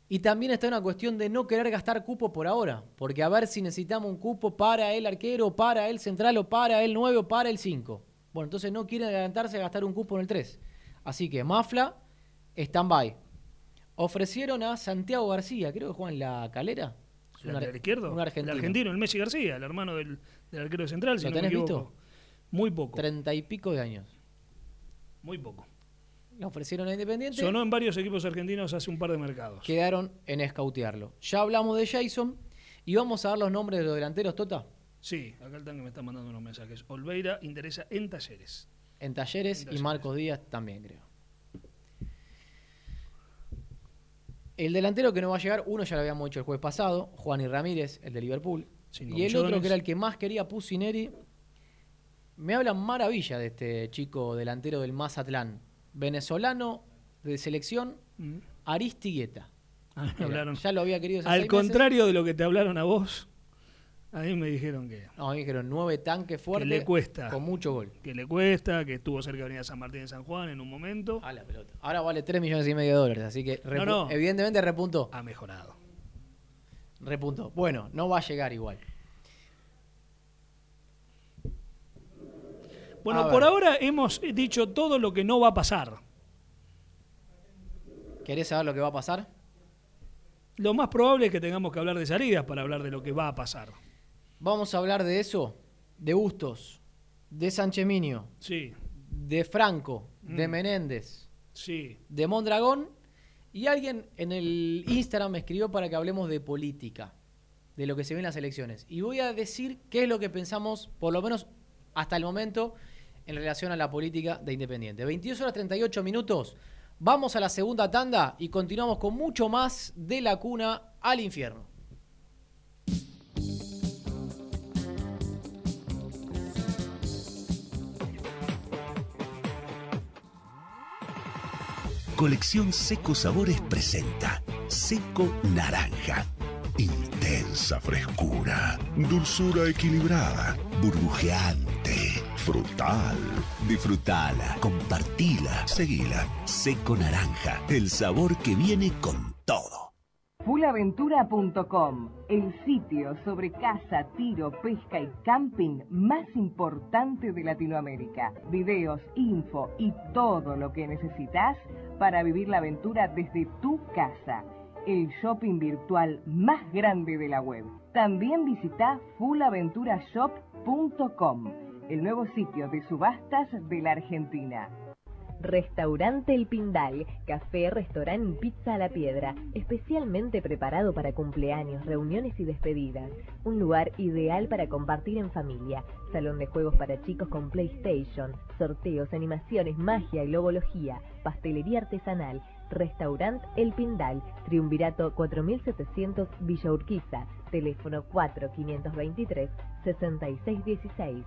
Y también está una cuestión de no querer gastar cupo por ahora. Porque a ver si necesitamos un cupo para el arquero, para el central, o para el 9 o para el 5. Bueno, entonces no quieren adelantarse a gastar un cupo en el 3. Así que Mafla, stand-by. Ofrecieron a Santiago García, creo que juega en la calera. ¿El un ar- lateral izquierdo? Un argentino. El argentino, el Messi García, el hermano del, del arquero central, si ¿Lo no tenés visto? Muy poco. Treinta y pico de años. Muy poco. Le ofrecieron a Independiente. Sonó en varios equipos argentinos hace un par de mercados. Quedaron en escautearlo. Ya hablamos de Jason y vamos a dar los nombres de los delanteros, Tota. Sí, acá el tanque me está mandando unos mensajes. Olveira interesa en talleres. En Talleres y. Marcos Díaz también, creo. El delantero que no va a llegar, uno ya lo habíamos dicho el jueves pasado, Juan y Ramírez, el de Liverpool. Cinco y el otro que era el que más quería, Pusineri. Me hablan maravilla de este chico delantero del Mazatlán. Venezolano de selección, Mm. Aristigueta. A mí me Mira, hablaron. Ya lo había querido hace Al meses. contrario de lo que te hablaron a vos, a mí me dijeron que, No, a mí me dijeron nueve tanques fuertes. le cuesta. Con mucho gol. que le cuesta, que estuvo cerca de Avenida San Martín de San Juan en un momento. A la pelota. Ahora vale 3 millones y medio de dólares, así que no. evidentemente repuntó. Ha mejorado. Repuntó. Bueno, no va a llegar igual. Bueno, por ahora hemos dicho todo lo que no va a pasar. ¿Querés saber lo que va a pasar? Lo más probable es que tengamos que hablar de salidas para hablar de lo que va a pasar. Vamos a hablar de eso, de Bustos, de Sancheminio, sí. de Franco, de mm. Menéndez, sí. de Mondragón y alguien en el Instagram me escribió para que hablemos de política, de lo que se ve en las elecciones. Y voy a decir qué es lo que pensamos, por lo menos hasta el momento, en relación a la política de Independiente. 22 horas 38 minutos. Vamos a la segunda tanda y continuamos con mucho más de la cuna al infierno. Colección Seco Sabores presenta Seco Naranja. Intensa frescura, dulzura equilibrada, burbujeante, frutal. Disfrutala, compartila, seguila. Seco Naranja, el sabor que viene con todo. Fulaventura.com, el sitio sobre caza, tiro, pesca y camping más importante de Latinoamérica. Videos, info y todo lo que necesitas para vivir la aventura desde tu casa. El shopping virtual más grande de la web. También visita fullaventurashop.com, el nuevo sitio de subastas de la Argentina. Restaurante El Pindal, café, restaurante y pizza a la piedra, especialmente preparado para cumpleaños, reuniones y despedidas. Un lugar ideal para compartir en familia. Salón de juegos para chicos con PlayStation, sorteos, animaciones, magia y logología, pastelería artesanal. Restaurante El Pindal, Triunvirato 4700 Villa Urquiza, teléfono 4523 6616.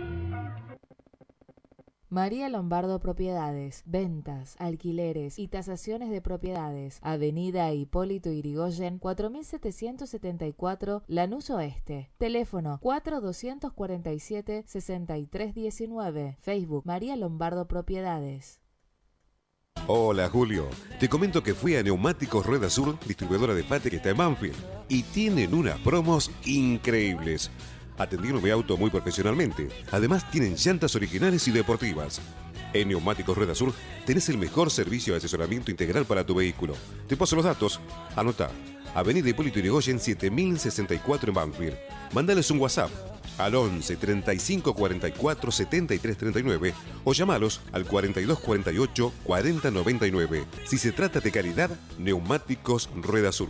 María Lombardo Propiedades, ventas, alquileres y tasaciones de propiedades. Avenida Hipólito Irigoyen, 4774, Lanús Oeste. Teléfono 4247-6319. Facebook María Lombardo Propiedades. Hola Julio, te comento que fui a Neumáticos Rueda Sur, distribuidora de Fate que está en Banfield, y tienen unas promos increíbles. Atendieron mi auto muy profesionalmente. Además, tienen llantas originales y deportivas. En Neumáticos Rueda Sur tenés el mejor servicio de asesoramiento integral para tu vehículo. Te paso los datos. Anota. Avenida Hipólito Yrigoyen 7064 en Banfield. Mándales un WhatsApp al 11 35 44 73 39 o llamalos al 42 48 40 99. Si se trata de calidad, Neumáticos Rueda Sur.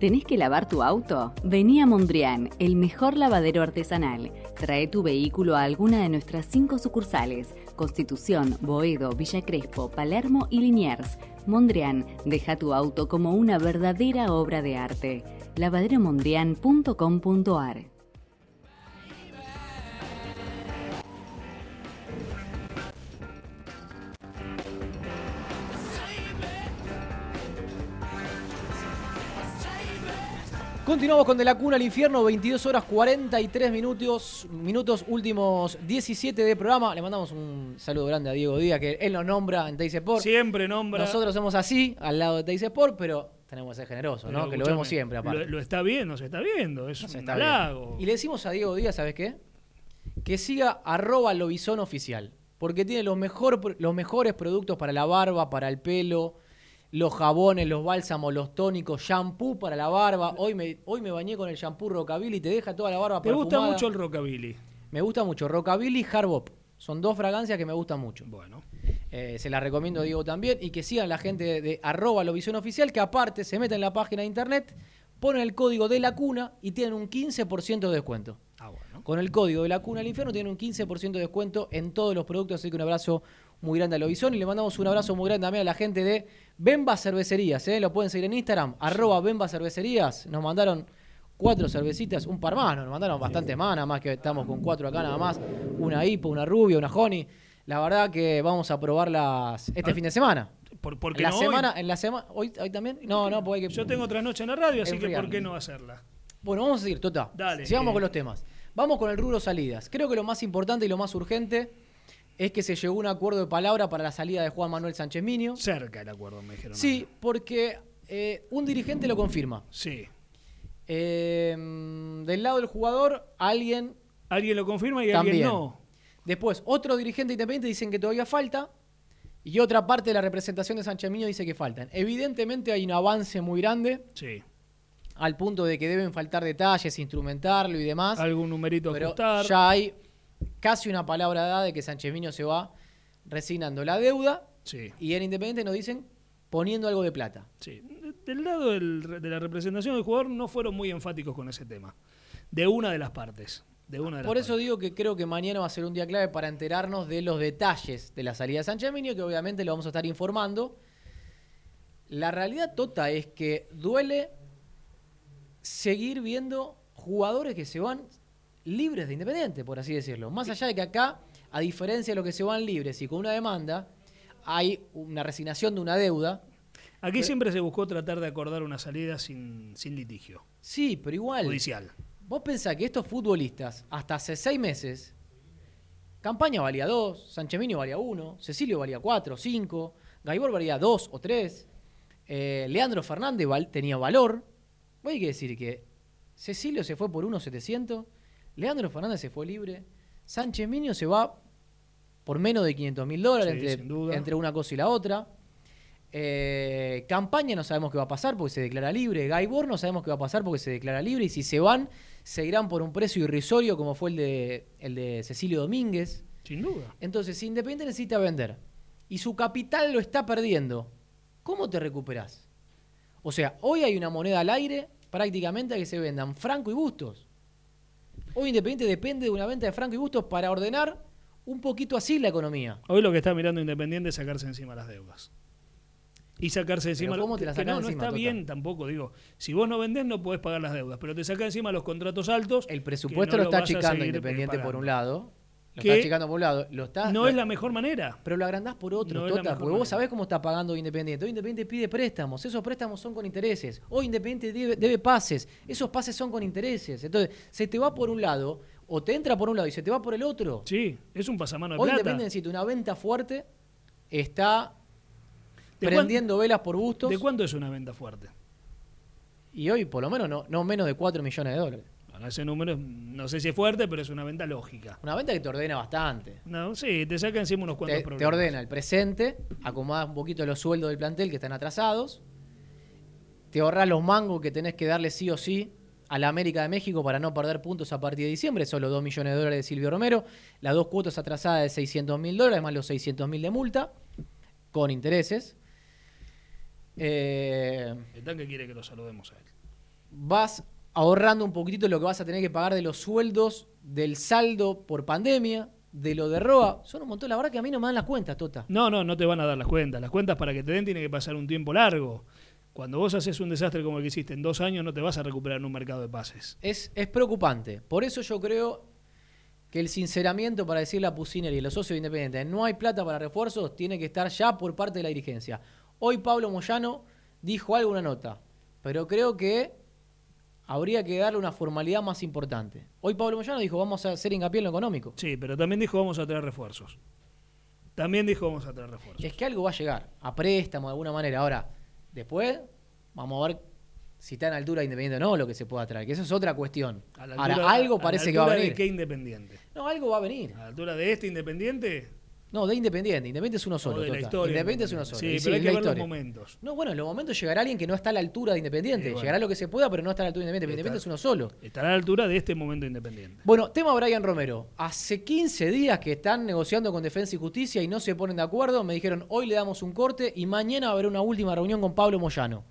¿Tenés que lavar tu auto? Vení a Mondrian, el mejor lavadero artesanal. Trae tu vehículo a alguna de nuestras cinco sucursales: Constitución, Boedo, Villa Crespo, Palermo y Liniers. Mondrian, deja tu auto como una verdadera obra de arte. lavaderomondrian.com.ar Continuamos con De la Cuna al Infierno, 22 horas 43 minutos, minutos últimos 17 de programa. Le mandamos un saludo grande a Diego Díaz, que él nos nombra en Teis Sport. Siempre nombra. Nosotros somos así, al lado de Teis Sport, pero tenemos que ser generosos, ¿no? Que lo vemos siempre, aparte. Lo, lo está viendo, se está viendo. Es No se un halago. Y le decimos a Diego Díaz, ¿sabes qué? Que siga arroba lobizón oficial. Porque tiene los, mejor, los mejores productos para la barba, para el pelo, los jabones, los bálsamos, los tónicos, shampoo para la barba. Hoy me, hoy me bañé con el shampoo Rockabilly, te deja toda la barba ¿Te gusta mucho el rockabilly? Me gusta mucho. Rockabilly y Harbop. Son dos fragancias que me gustan mucho. Bueno. Eh, se las recomiendo a Diego también. Y que sigan la gente de, de arroba Lobizón Oficial, que aparte se meten en la página de internet, ponen el código de la cuna y tienen un 15% de descuento. Ah, bueno. Con el código de la cuna al infierno tienen un 15% de descuento en todos los productos. Así que un abrazo muy grande a Lobizón. Y le mandamos un abrazo muy grande también a la gente de Bemba Cervecerías. ¿eh? Lo pueden seguir en Instagram, arroba Bemba Cervecerías. Nos mandaron cuatro cervecitas, un par más, nos mandaron bastante más, nada más que estamos con cuatro acá nada más. Una IPA, una rubia, una honey. La verdad que vamos a probarlas este Ah, fin de semana. ¿Por, por En qué la no hoy? semana, en la semana, hoy, hoy también, no, no, porque hay que Yo tengo otra noche en la radio, así que. ¿por qué no hacerla? Bueno, vamos a seguir, Tota. Dale, Sigamos eh. con los temas. Vamos con el rubro salidas. Creo que lo más importante y lo más urgente es que se llegó a un acuerdo de palabra para la salida de Juan Manuel Sánchez Minio. Cerca el acuerdo, me dijeron. Sí, porque eh, un dirigente lo confirma. Sí. Eh, del lado del jugador, alguien Alguien lo confirma y también. alguien no. Después, otro dirigente independiente dicen que todavía falta. Y otra parte de la representación de Sánchez Minio dice que faltan. Evidentemente hay un avance muy grande Sí. al punto de que deben faltar detalles, instrumentarlo y demás. Algún numerito Pero ajustar. ya hay casi una palabra dada de que Sánchez Miño se va resignando la deuda Sí. y en Independiente nos dicen poniendo algo de plata. Sí. Del lado del- de la representación del jugador no fueron muy enfáticos con ese tema. De una de las partes. De una de las Por eso partes. digo que creo que mañana va a ser un día clave para enterarnos de los detalles de la salida de Sánchez Miño, que obviamente lo vamos a estar informando. La realidad tota es que duele seguir viendo jugadores que se van libres de Independiente, por así decirlo. Más allá de que acá, a diferencia de lo que se van libres y con una demanda, hay una resignación de una deuda. Aquí siempre se buscó tratar de acordar una salida sin, sin litigio Sí, pero igual. judicial. Vos pensás que estos futbolistas, hasta hace seis meses, Campaña valía dos, Sancheminio valía uno, Cecilio valía cuatro, cinco, Gaibor valía dos o tres, eh, Leandro Fernández val- tenía valor. Voy hay que decir que Cecilio se fue por 1.700, Leandro Fernández se fue libre, Sánchez Minio se va por menos de 500 mil dólares Sí, entre una cosa y la otra. Eh, campaña no sabemos qué va a pasar porque se declara libre. Gaibor no sabemos qué va a pasar porque se declara libre. Y si se van, se irán por un precio irrisorio como fue el de, el de Cecilio Domínguez. Sin duda. Entonces, si Independiente necesita vender y su capital lo está perdiendo, ¿cómo te recuperás? O sea, hoy hay una moneda al aire prácticamente a que se vendan Franco y Bustos. Hoy Independiente depende de una venta de Franco y Bustos para ordenar un poquito así la economía. Hoy lo que está mirando Independiente es sacarse encima las deudas. Y sacarse encima Pero ¿cómo te las que no, no está Tota? bien tampoco, digo. Si vos no vendés no podés pagar las deudas, pero te saca encima los contratos altos. El presupuesto no lo está achicando Independiente por un lado. Lo Que está achicando por un lado. Lo está, No lo- es la mejor manera. Pero lo agrandás por otro, No Tota, porque vos sabés cómo está pagando Independiente. Hoy Independiente pide préstamos, esos préstamos son con intereses. Hoy Independiente debe, debe pases, esos pases son con intereses. Entonces, se te va por un lado, o te entra por un lado y se te va por el otro. Sí, es un pasamano de Hoy plata. Independiente necesita una venta fuerte, está ¿De prendiendo velas por bustos. ¿De cuánto es una venta fuerte? Y hoy, por lo menos, no, no menos de 4 millones de dólares. Bueno, ese número, no sé si es fuerte, pero es una venta lógica. Una venta que te ordena bastante. No, sí, te saca encima unos cuantos Te, problemas. te ordena el presente, acomodas un poquito los sueldos del plantel que están atrasados, te ahorras los mangos que tenés que darle sí o sí a la América de México para no perder puntos a partir de diciembre, solo 2 millones de dólares de Silvio Romero, las dos cuotas atrasadas de 600 mil dólares, más los 600 mil de multa, con intereses. Eh, El tanque quiere que lo saludemos a él. vas ahorrando un poquitito lo que vas a tener que pagar de los sueldos, del saldo por pandemia, de lo de ROA. Son un montón, la verdad que a mí no me dan las cuentas, Tota. No, no, no te van a dar las cuentas. Las cuentas para que te den tiene que pasar un tiempo largo. Cuando vos haces un desastre como el que hiciste en dos años, no te vas a recuperar en un mercado de pases. Es, es preocupante. Por eso yo creo que el sinceramiento para decirle a Pusineri y a los socios independientes no hay plata para refuerzos tiene que estar ya por parte de la dirigencia. Hoy Pablo Moyano dijo algo en una nota, pero creo que habría que darle una formalidad más importante. Hoy Pablo Moyano dijo vamos a hacer hincapié en lo económico. Sí, pero también dijo vamos a traer refuerzos. También dijo vamos a traer refuerzos. Es que algo va a llegar, a préstamo de alguna manera. Ahora, después vamos a ver si está en altura de Independiente o no lo que se pueda traer, que eso es otra cuestión. Ahora, algo a la parece que va a venir. ¿De qué independiente? No, algo va a venir. ¿A la altura de este independiente? No, de Independiente. Independiente es uno solo. o de la historia. Independiente es uno solo. Sí, Y pero hay que los momentos. No, bueno, en los momentos llegará alguien que no está a la altura de Independiente. Sí, bueno. Llegará lo que se pueda, pero no está a la altura de Independiente. Independiente es uno solo. Estará a la altura de este momento independiente. Bueno, tema Brian Romero. Hace 15 días que están negociando con Defensa y Justicia y no se ponen de acuerdo. Me dijeron, hoy le damos un corte y mañana va a haber una última reunión con Pablo Moyano.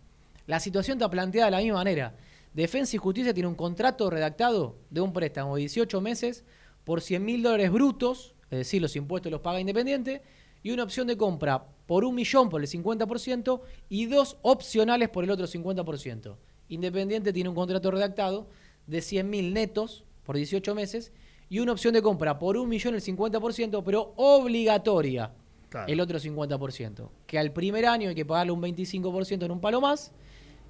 La situación está planteada de la misma manera. Defensa y Justicia tiene un contrato redactado de un préstamo de 18 meses por 100 mil dólares brutos, es decir, los impuestos los paga Independiente, y una opción de compra por un millón por el 50% y dos opcionales por el otro 50%. Independiente tiene un contrato redactado de 100 mil netos por 18 meses y una opción de compra por un millón el 50%, pero obligatoria Claro. el otro 50%. Que al primer año hay que pagarle un 25% en un palo más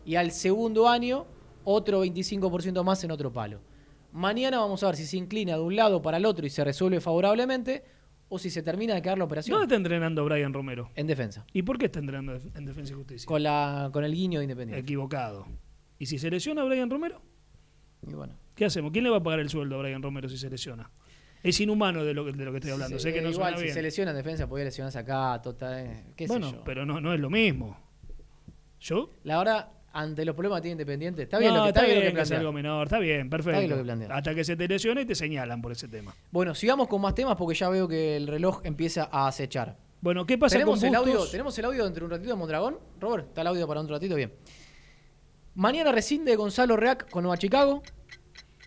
y al segundo año otro 25% más en otro palo. Mañana vamos a ver si se inclina de un lado para el otro y se resuelve favorablemente o si se termina de quedar la operación ¿Dónde está entrenando Brian Romero? en defensa. ¿Y por qué está entrenando en Defensa y Justicia? Con, la, con el guiño de Independiente. Equivocado. ¿Y si se lesiona Brian Romero? Y bueno. ¿Qué hacemos? ¿Quién le va a pagar el sueldo a Brian Romero si se lesiona? Es inhumano de lo que, de lo que estoy hablando. sé que no igual, suena si bien. se lesiona en defensa, podría lesionarse acá, tota, eh, qué sé bueno, yo. pero no, no es lo mismo. ¿Yo? La verdad, ante los problemas que tiene Independiente, está bien No, lo que, está bien lo que que es plantea. algo menor, está bien, perfecto. bien lo que plantea. Hasta que se te lesione y te señalan por ese tema. Bueno, sigamos con más temas porque ya veo que el reloj empieza a acechar. Bueno, ¿qué pasa ¿Tenemos con el, audio? ¿Tenemos el audio dentro de un ratito de Mondragón? Robert, ¿está el audio para otro ratito? Bien. Mañana rescinde Gonzalo Reac con Nueva Chicago.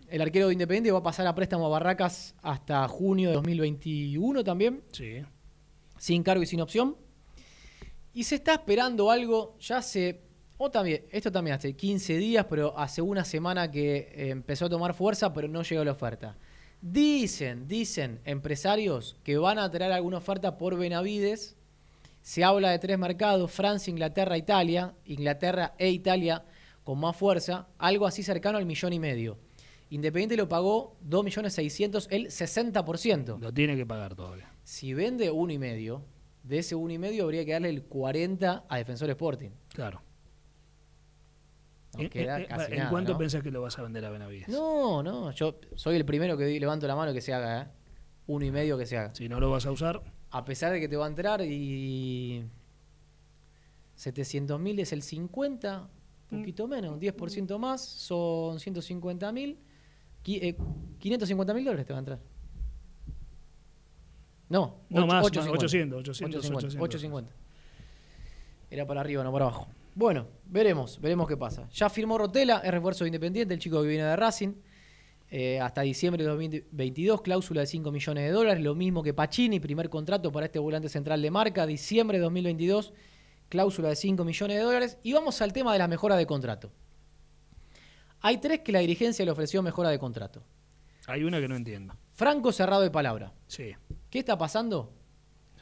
El arquero de Independiente va a pasar a préstamo a Barracas hasta junio de 2021 también, Sí. sin cargo y sin opción. Y se está esperando algo, ya hace, o también, esto también hace 15 días, pero hace una semana que eh, empezó a tomar fuerza, pero no llegó la oferta. Dicen, dicen empresarios que van a traer alguna oferta por Benavides. Se habla de tres mercados, Francia, Inglaterra, Italia. Inglaterra e Italia con más fuerza, algo así cercano al millón y medio. Independiente lo pagó 2.600.000, el 60%. Lo tiene que pagar todavía. Si vende uno y medio, de ese uno y medio habría que darle el 40 a Defensor Sporting. Claro. No ¿En, queda en- en- casi en nada, cuánto ¿no? pensás que lo vas a vender a Benavides? No, no, yo soy el primero que di- levanto la mano que se haga, ¿eh? Uno y medio que se haga. Si no lo vas a usar, A pesar de que te va a entrar y 700 mil es el 50, un poquito menos, un 10% más, son 150 mil. 550 mil dólares te va a entrar. No, No, och- más, más, 850. 800, 800, 850, 800. 850. Era para arriba, no para abajo. Bueno, veremos, veremos qué pasa. Ya firmó Rotela, es refuerzo de Independiente, el chico que viene de Racing. Eh, hasta diciembre de 2022, cláusula de 5 millones de dólares, lo mismo que Pacini, primer contrato para este volante central de marca, diciembre de 2022, cláusula de 5 millones de dólares. Y vamos al tema de la mejora de contrato. Hay tres que la dirigencia le ofreció mejora de contrato. hay una que no entiendo. Franco cerrado de palabra. Sí. ¿Qué está pasando?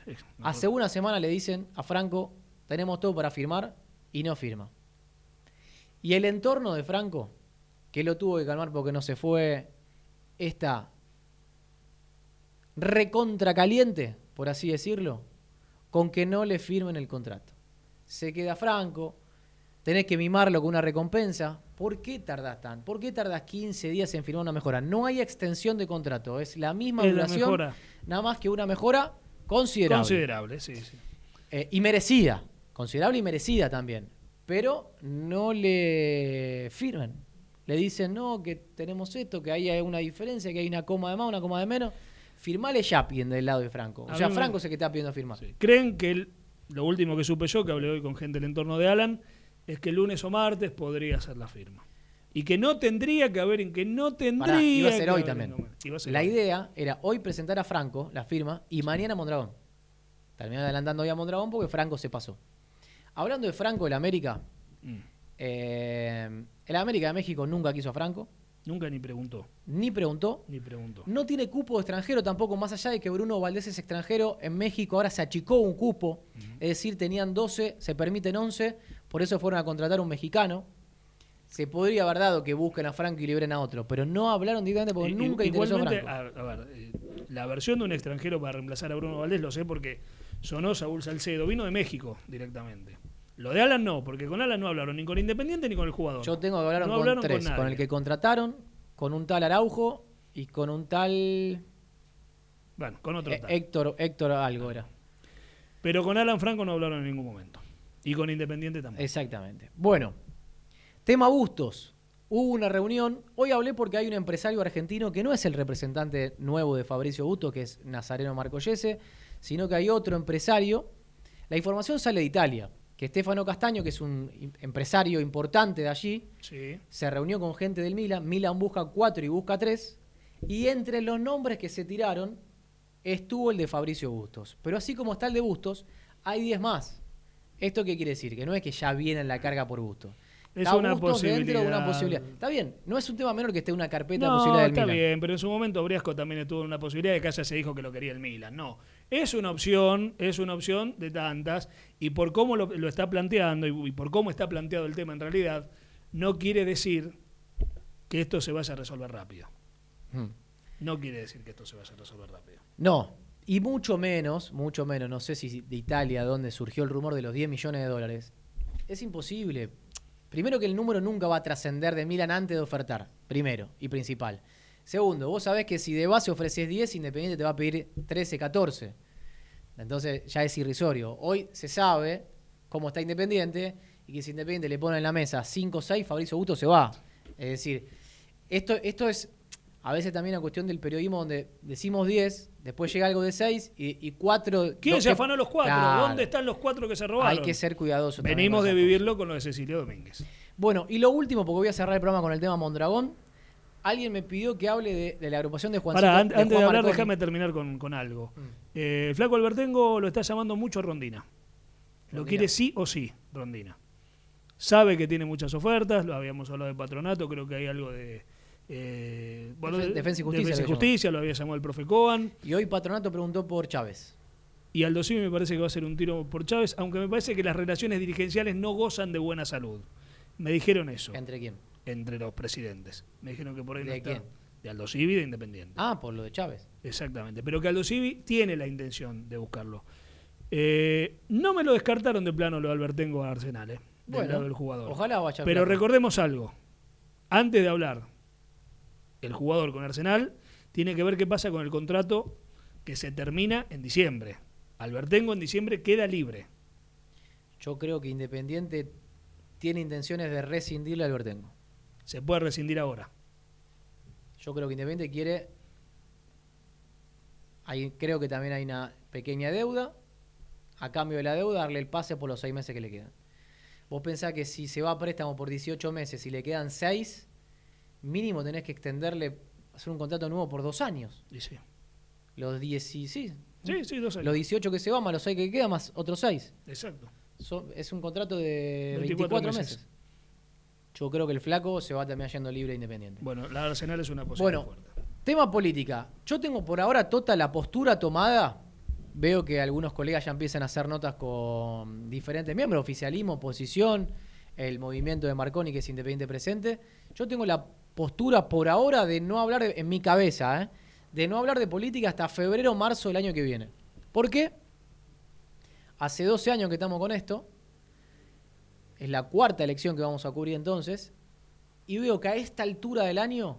sí, no Hace una semana le dicen a Franco, tenemos todo para firmar y no firma. Y el entorno de Franco, que lo tuvo que calmar porque no se fue, está recontra caliente, por así decirlo, con que no le firmen el contrato. Se queda Franco, tenés que mimarlo con una recompensa. ¿Por qué tardás tan? ¿Por qué tardás 15 días en firmar una mejora? No hay extensión de contrato, es la misma Es duración, nada más que una mejora considerable. Considerable, sí, sí. Eh, y merecida, considerable y merecida también. Pero no le firman. Le dicen, no, que tenemos esto, que ahí hay una diferencia, que hay una coma de más, una coma de menos. Firmale Yapien del lado de Franco. O sea, Franco es el que está pidiendo firmar. Creen que el- lo último que supe yo, que hablé hoy con gente del entorno de Alan, es que el lunes o martes podría hacer la firma. Y que no tendría que haber, que no tendría Pará, iba a ser que hoy haber también. ningún- iba a ser La hoy. idea era hoy presentar a Franco la firma y mañana Mondragón. Terminaron adelantando hoy a Mondragón porque Franco se pasó. Hablando de Franco, el América. Mm. eh, el América de México nunca quiso a Franco, Nunca ni preguntó, ni preguntó. ni preguntó. No tiene cupo de extranjero tampoco, más allá de que Bruno Valdés es extranjero. En México ahora se achicó un cupo, es decir, tenían 12, se permiten 11, por eso fueron a contratar a un mexicano. Se podría haber dado que busquen a Franco y liberen a otro, pero no hablaron directamente porque nunca interesó a Franco. a, a ver, eh, la versión de un extranjero para reemplazar a Bruno Valdés lo sé porque sonó Saúl Salcedo, vino de México directamente. Lo de Alan no, porque con Alan no hablaron ni con Independiente ni con el jugador. Yo tengo que hablar No con hablaron tres, con, el que contrataron, con un tal Araujo y con un tal Bueno, con otro eh, tal. Héctor, Héctor algo era. Pero con Alan Franco no hablaron en ningún momento. Y con Independiente tampoco. Exactamente. Bueno, tema Bustos. Hubo una reunión. Hoy hablé porque hay un empresario argentino que no es el representante nuevo de Fabricio Bustos, que es Nazareno Marcollese, sino que hay otro empresario. La información sale de Italia, que Stefano Castaño, que es un empresario importante de allí, Sí. se reunió con gente del Milan. Milan busca cuatro y busca tres. Y entre los nombres que se tiraron estuvo el de Fabricio Bustos. Pero así como está el de Bustos, hay 10 más. ¿Esto qué quiere decir? Que no es que ya viene en la carga por Bustos. Es Está una Bustos dentro de una posibilidad. Está bien, no es un tema menor que esté una carpeta de No, posibilidad del está Milan. bien, pero en su momento Briasco también estuvo en una posibilidad de que haya se dijo que lo quería el Milan. No, es una opción, es una opción de tantas, y por cómo lo, lo está planteando y, y por cómo está planteado el tema en realidad, no quiere decir que esto se vaya a resolver rápido. Hmm. No quiere decir que esto se vaya a resolver rápido. No, y mucho menos, mucho menos, no sé si de Italia, donde surgió el rumor de los 10 millones de dólares. Es imposible. Primero que el número nunca va a trascender de Milan antes de ofertar, primero y principal. Segundo, vos sabés que si de base ofreces 10, Independiente te va a pedir 13, 14. Entonces ya es irrisorio. Hoy se sabe cómo está Independiente y que si Independiente le pone en la mesa 5 o 6, Fabricio Gusto se va. Es decir, esto, esto es a veces también una cuestión del periodismo donde decimos 10, después llega algo de 6 y, y 4... ¿Quién se afanó los cuatro? Claro. ¿Dónde están los cuatro que se robaron? Hay que ser cuidadoso. también Venimos de vivirlo con lo de Cecilio Domínguez. Bueno, y lo último, porque voy a cerrar el programa con el tema Mondragón. Alguien me pidió que hable de, de la agrupación de Juan Pará, an- antes de hablar, déjame terminar con, con algo. Eh, el flaco Albertengo lo está llamando mucho Rondina. Lo Rondina. quiere sí o sí, Rondina. Sabe que tiene muchas ofertas, lo habíamos hablado de patronato, creo que hay algo de... eh, bueno, Defensa y Justicia Defensa y lo Justicia, lo había llamado el profe Coan. Y hoy Patronato preguntó por Chávez. Y Aldo Civi me parece que va a ser un tiro por Chávez, aunque me parece que las relaciones dirigenciales no gozan de buena salud. Me dijeron eso. ¿Entre quién? Entre los presidentes. Me dijeron que por ahí no ¿De está. quién? De Aldo Civi de Independiente. Ah, por lo de Chávez. Exactamente. Pero que Aldo Civi tiene la intención de buscarlo. Eh, no me lo descartaron de plano lo de Albertengo a Arsenal, eh, del Bueno, lado del jugador. ojalá vaya Pero recordemos algo. Antes de hablar el jugador con Arsenal, tiene que ver qué pasa con el contrato que se termina en diciembre. Albertengo en diciembre queda libre. Yo creo que Independiente tiene intenciones de rescindirle al Albertengo. Se puede rescindir ahora. Yo creo que Independiente quiere. Ahí creo que también hay una pequeña deuda. A cambio de la deuda, darle el pase por los seis meses que le quedan. Vos pensás que si se va a préstamo por 18 meses y le quedan 6, mínimo tenés que extenderle, hacer un contrato nuevo por dos años. Y sí. Los 10, sí, sí, Sí, sí, dos años. los 18 que se va, más los 6 que quedan, más otros 6. Exacto. es un contrato de 24 24, meses. meses. Yo creo que el flaco se va terminar yendo libre e independiente. Bueno, la Arsenal es una posibilidad Bueno, fuerte. tema política. Yo tengo por ahora toda la postura tomada. Veo que algunos colegas ya empiezan a hacer notas con diferentes miembros, oficialismo, oposición, el movimiento de Marconi, que es independiente presente. Yo tengo la postura por ahora de no hablar, de- en mi cabeza, ¿eh? de no hablar de política hasta febrero o marzo del año que viene. ¿Por qué? Hace 12 años que estamos con esto. Es la cuarta elección que vamos a cubrir entonces, y veo que a esta altura del año,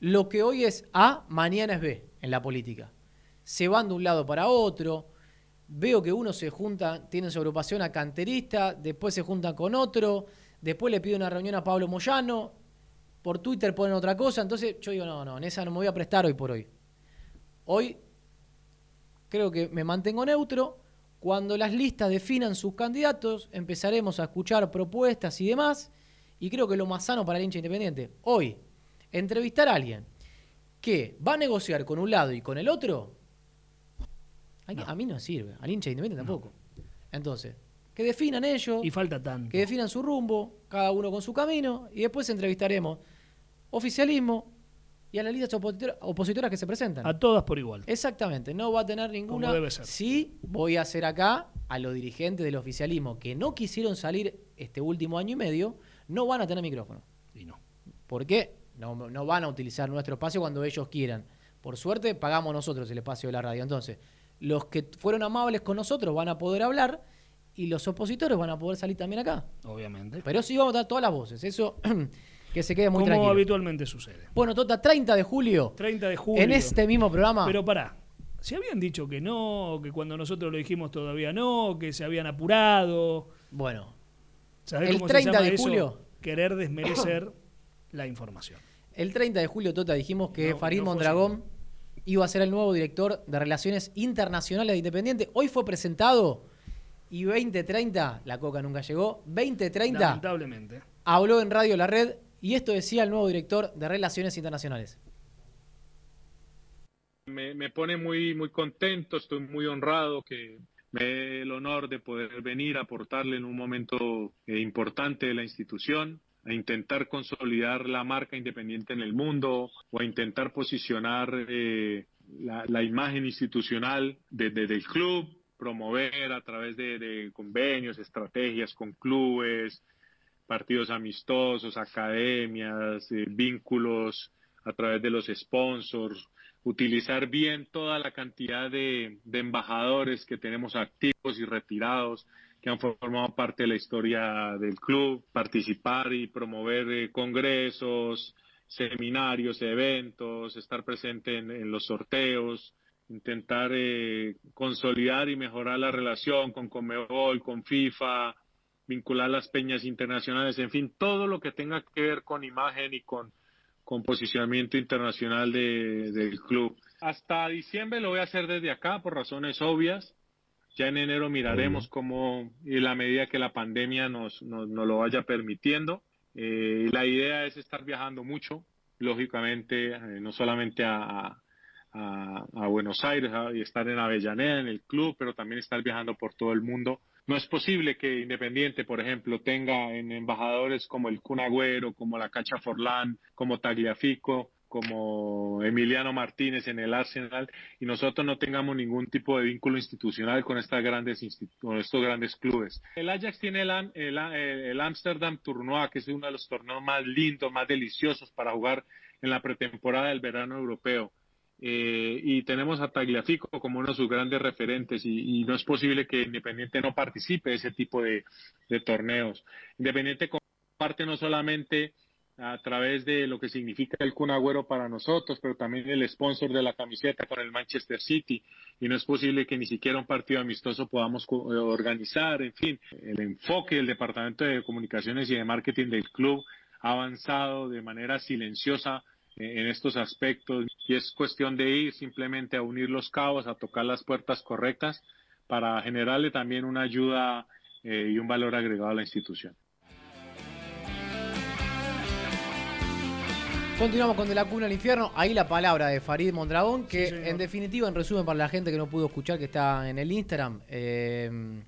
lo que hoy es A, mañana es B en la política. Se van de un lado para otro, veo que uno se junta, tiene su agrupación a canterista, después se junta con otro, después le pide una reunión a Pablo Moyano, por Twitter ponen otra cosa, entonces yo digo, no, no, en esa no me voy a prestar hoy por hoy. Hoy creo que me mantengo neutro. Cuando las listas definan sus candidatos, empezaremos a escuchar propuestas y demás. Y creo que lo más sano para el hincha independiente, hoy, entrevistar a alguien que va a negociar con un lado y con el otro, a mí no sirve, al hincha independiente tampoco. Entonces, que definan ellos. Y falta tanto. Que definan su rumbo, cada uno con su camino, y después entrevistaremos oficialismo y a las listas opositoras que se presentan. A todas por igual. Exactamente, no va a tener ninguna. Como debe ser. Sí, voy a hacer acá a los dirigentes del oficialismo que no quisieron salir este último año y medio, no van a tener micrófono. Y no. ¿Por qué? No, no van a utilizar nuestro espacio cuando ellos quieran. Por suerte, pagamos nosotros el espacio de la radio. Entonces, los que fueron amables con nosotros van a poder hablar y los opositores van a poder salir también acá. Obviamente. Pero sí vamos a dar todas las voces. Eso que se quede muy Como habitualmente sucede. Bueno, Tota, 30 de julio. 30 de julio. En este mismo programa. Pero pará. Se habían dicho que no, que cuando nosotros lo dijimos todavía no, que se habían apurado. Bueno. ¿Sabés el cómo 30 se llama de eso? julio. Querer desmerecer la información. El 30 de julio, Tota, dijimos que No, Farid no Mondragón iba a ser el nuevo director de Relaciones Internacionales de Independiente. Hoy fue presentado y 2030, la coca nunca llegó, 2030 Lamentablemente. habló en Radio La Red y esto decía el nuevo director de Relaciones Internacionales. Me, me pone muy, muy contento, estoy muy honrado que me el honor de poder venir a aportarle en un momento eh, importante de la institución, a intentar consolidar la marca independiente en el mundo o a intentar posicionar eh, la, la imagen institucional de- de- del club, promover a través de, de convenios, estrategias con clubes, partidos amistosos, academias, eh, vínculos a través de los sponsors, utilizar bien toda la cantidad de, embajadores que tenemos activos y retirados que han formado parte de la historia del club, participar y promover eh, congresos, seminarios, eventos, estar presente en, en los sorteos, intentar eh, consolidar y mejorar la relación con Conmebol, con FIFA, vincular las peñas internacionales, en fin, todo lo que tenga que ver con imagen y con, con posicionamiento internacional de- del club. Hasta diciembre lo voy a hacer desde acá por razones obvias. Ya en enero miraremos cómo, y la medida que la pandemia nos, nos, nos lo vaya permitiendo. Eh, la idea es estar viajando mucho, lógicamente, eh, no solamente a, a, a Buenos Aires a- y estar en Avellaneda, en el club, pero también estar viajando por todo el mundo. No es posible que Independiente, por ejemplo, tenga en embajadores como el Kun Agüero, como la Cacha Forlán, como Tagliafico, como Emiliano Martínez en el Arsenal y nosotros no tengamos ningún tipo de vínculo institucional con estas grandes con estos grandes clubes. El Ajax tiene el, el, el Amsterdam Tournoi, que es uno de los torneos más lindos, más deliciosos para jugar en la pretemporada del verano europeo. Eh, y tenemos a Tagliafico como uno de sus grandes referentes y, no es posible que Independiente no participe de ese tipo de, torneos. Independiente comparte no solamente a través de lo que significa el Kun Agüero para nosotros, pero también el sponsor de la camiseta con el Manchester City y no es posible que ni siquiera un partido amistoso podamos eh, organizar, en fin, el enfoque del Departamento de Comunicaciones y de Marketing del club ha avanzado de manera silenciosa en estos aspectos y es cuestión de ir simplemente a unir los cabos, a tocar las puertas correctas para generarle también una ayuda eh, y un valor agregado a la institución. Continuamos con De la Cuna al Infierno. Ahí la palabra de Farid Mondragón, que Sí, en definitiva, en resumen, para la gente que no pudo escuchar, que está en el Instagram, eh,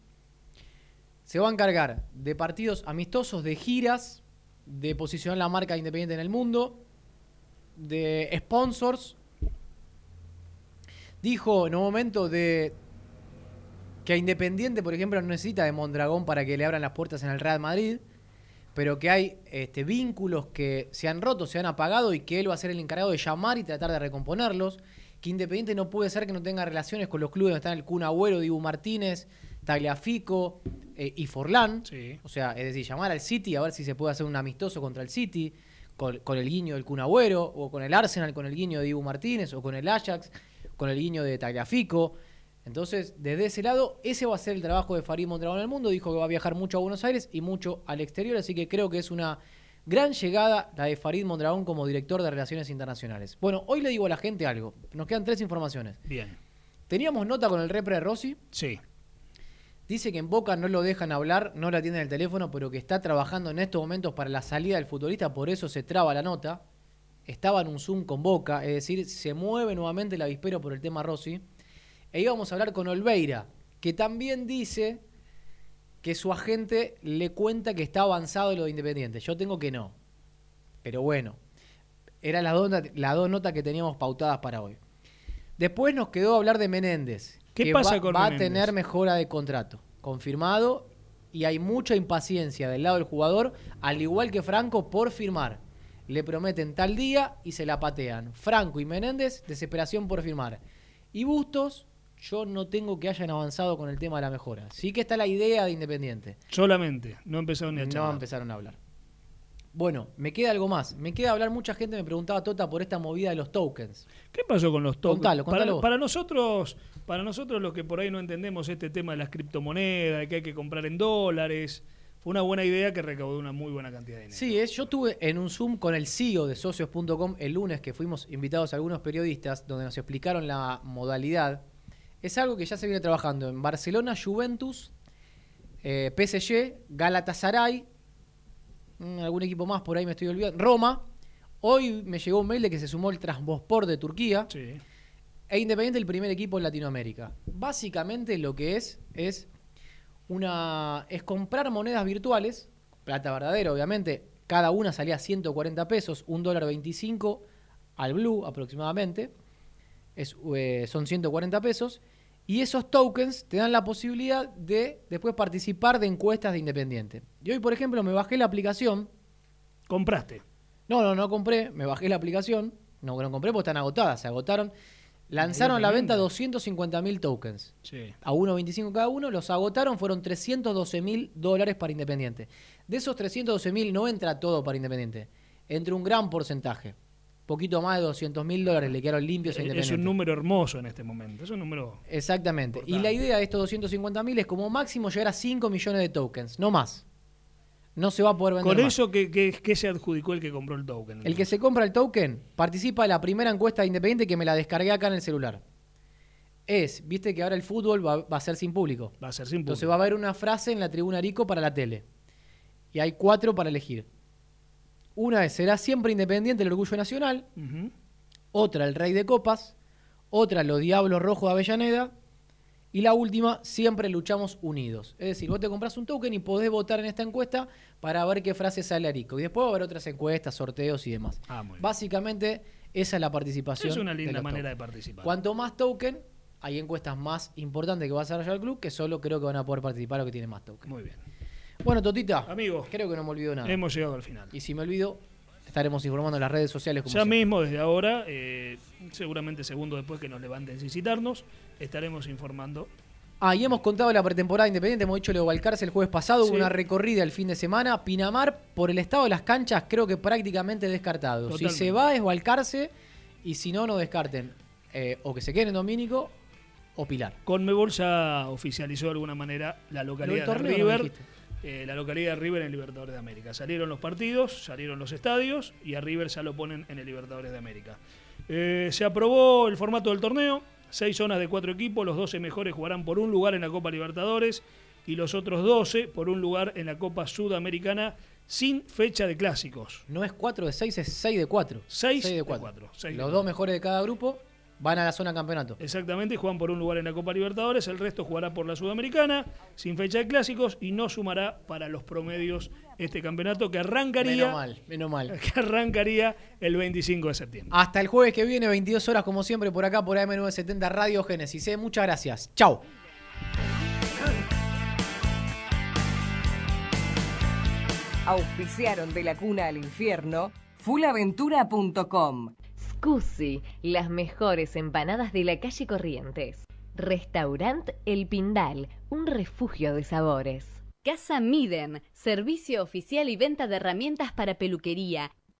se va a encargar de partidos amistosos, de giras, de posicionar la marca independiente en el mundo, de sponsors. Dijo en un momento de que Independiente, por ejemplo, no necesita de Mondragón para que le abran las puertas en el Real Madrid pero que hay este, vínculos que se han roto, se han apagado y que él va a ser el encargado de llamar y tratar de recomponerlos. Que Independiente no puede ser que no tenga relaciones con los clubes donde están el Kun Agüero, Dibu Martínez, Tagliafico eh, y Forlán. O sea, es decir, llamar al City a ver si se puede hacer un amistoso contra el City, con, con el guiño del Kun Agüero, o con el Arsenal, con el guiño de Ibu Martínez, o con el Ajax, con el guiño de Tagliafico. Entonces, desde ese lado, ese va a ser el trabajo de Farid Mondragón en el mundo. Dijo que va a viajar mucho a Buenos Aires y mucho al exterior, así que creo que es una gran llegada la de Farid Mondragón como director de Relaciones Internacionales. Bueno, hoy le digo a la gente algo. Nos quedan tres informaciones. Bien. Teníamos nota con el repre de Rossi. Sí. Dice que en Boca no lo dejan hablar, no le atienden el teléfono, pero que está trabajando en estos momentos para la salida del futbolista, por eso se traba la nota. Estaba en un Zoom con Boca, es decir, se mueve nuevamente el avispero por el tema Rossi. E íbamos a hablar con Olveira, que también dice que su agente le cuenta que está avanzado lo de Independiente. Yo tengo que no. Pero bueno, eran las dos notas que teníamos pautadas para hoy. Después nos quedó hablar de Menéndez. ¿Qué que pasa va, con va a tener mejora de contrato. Confirmado. Y hay mucha impaciencia del lado del jugador, al igual que Franco, por firmar. Le prometen tal día y se la patean. Franco y Menéndez, desesperación por firmar. Y Bustos, yo no tengo que hayan avanzado con el tema de la mejora. Sí que está la idea de Independiente. Solamente, no empezaron ni a No charlar. empezaron a hablar. Bueno, me queda algo más. Me queda hablar, mucha gente me preguntaba, Tota, por esta movida de los tokens. ¿Qué pasó con los tokens? Contalo, contalo para, vos. para nosotros, para nosotros los que por ahí no entendemos este tema de las criptomonedas, de que hay que comprar en dólares, fue una buena idea que recaudó una muy buena cantidad de dinero. Sí, es, yo estuve en un Zoom con el CEO de socios.com el lunes que fuimos invitados a algunos periodistas donde nos explicaron la modalidad. Es algo que ya se viene trabajando en Barcelona, Juventus, eh, PSG, Galatasaray, algún equipo más por ahí me estoy olvidando, Roma. Hoy me llegó un mail de que se sumó el Transbospor de Turquía. E Independiente el primer equipo en Latinoamérica. Básicamente lo que es es una es comprar monedas virtuales, plata verdadera obviamente, cada una salía 140 pesos, un dólar 25 al blue aproximadamente, es, eh, son 140 pesos, y esos tokens te dan la posibilidad de después participar de encuestas de Independiente. Y hoy, por ejemplo, me bajé la aplicación. ¿Compraste? No, no, no compré, me bajé la aplicación, no, no compré porque están agotadas, se agotaron. Lanzaron a la venta 250 mil tokens Sí. a 1.25 cada uno, los agotaron, fueron 312 mil dólares para Independiente. De esos 312 mil no entra todo para Independiente, entra un gran porcentaje. Poquito más de 200 mil dólares le quedaron limpios a Es Independiente. un número hermoso en este momento. Es un número. Exactamente. Y la idea de estos 250 mil es como máximo llegar a 5 millones de tokens, no más. No se va a poder vender Con eso, ¿qué, qué, qué se adjudicó el que compró el token? El que se compra el token participa de la primera encuesta de Independiente que me la descargué acá en el celular. Es, viste que ahora el fútbol va, va a ser sin público. Va a ser sin Entonces público. va a haber una frase en la tribuna Rico para la tele. Y hay cuatro para elegir. Una es, será siempre independiente el orgullo nacional. Otra, el rey de copas. Otra, los diablos rojos de Avellaneda. Y la última, siempre luchamos unidos. Es decir, vos te compras un token y podés votar en esta encuesta para ver qué frase sale a Rico. Y después va a haber otras encuestas, sorteos y demás. Ah, muy bien. Básicamente, esa es la participación. Es una linda manera de participar. Cuanto más token, hay encuestas más importantes que va a desarrollar el club que solo creo que van a poder participar los que tienen más token. Muy bien. Bueno, Totita. Amigo. Creo que no me olvido nada. Hemos llegado al final. Y si me olvido, estaremos informando en las redes sociales como Ya siempre. mismo, desde ahora, eh, seguramente segundo después que nos levanten sin citarnos, estaremos informando. Ah, y hemos contado la pretemporada independiente, hemos dicho Leo Valcarce el jueves pasado, hubo Sí. una recorrida el fin de semana. Pinamar, por el estado de las canchas, creo que prácticamente descartado. Si se va es Valcarce y si no, no descarten. Eh, o que se queden en Domínico o Pilar. Conmebol ya oficializó de alguna manera la Lo localidad de River. dijiste. Eh, la localidad de River en el Libertadores de América. Salieron los partidos, salieron los estadios y a River ya lo ponen en el Libertadores de América. Eh, se aprobó el formato del torneo, seis zonas de cuatro equipos, los 12 mejores jugarán por un lugar en la Copa Libertadores y los otros 12 por un lugar en la Copa Sudamericana sin fecha de clásicos. No es 4 de 6, es 6 de 4. 6 de de 4. cuatro, seis de Los dos mejores de cada grupo van a la zona campeonato. Exactamente, y juegan por un lugar en la Copa Libertadores, el resto jugará por la Sudamericana, sin fecha de clásicos, y no sumará para los promedios este campeonato que arrancaría, Menos mal, menos mal. que arrancaría el 25 de septiembre. Hasta el jueves que viene, 22 horas como siempre, por acá por AM970 Radio Génesis. ¿eh? Muchas gracias. Chau. Auspiciaron de la cuna al infierno fulaventura.com. Scusi, las mejores empanadas de la calle Corrientes. Restaurant El Pindal, un refugio de sabores. Casa Miden, servicio oficial y venta de herramientas para peluquería,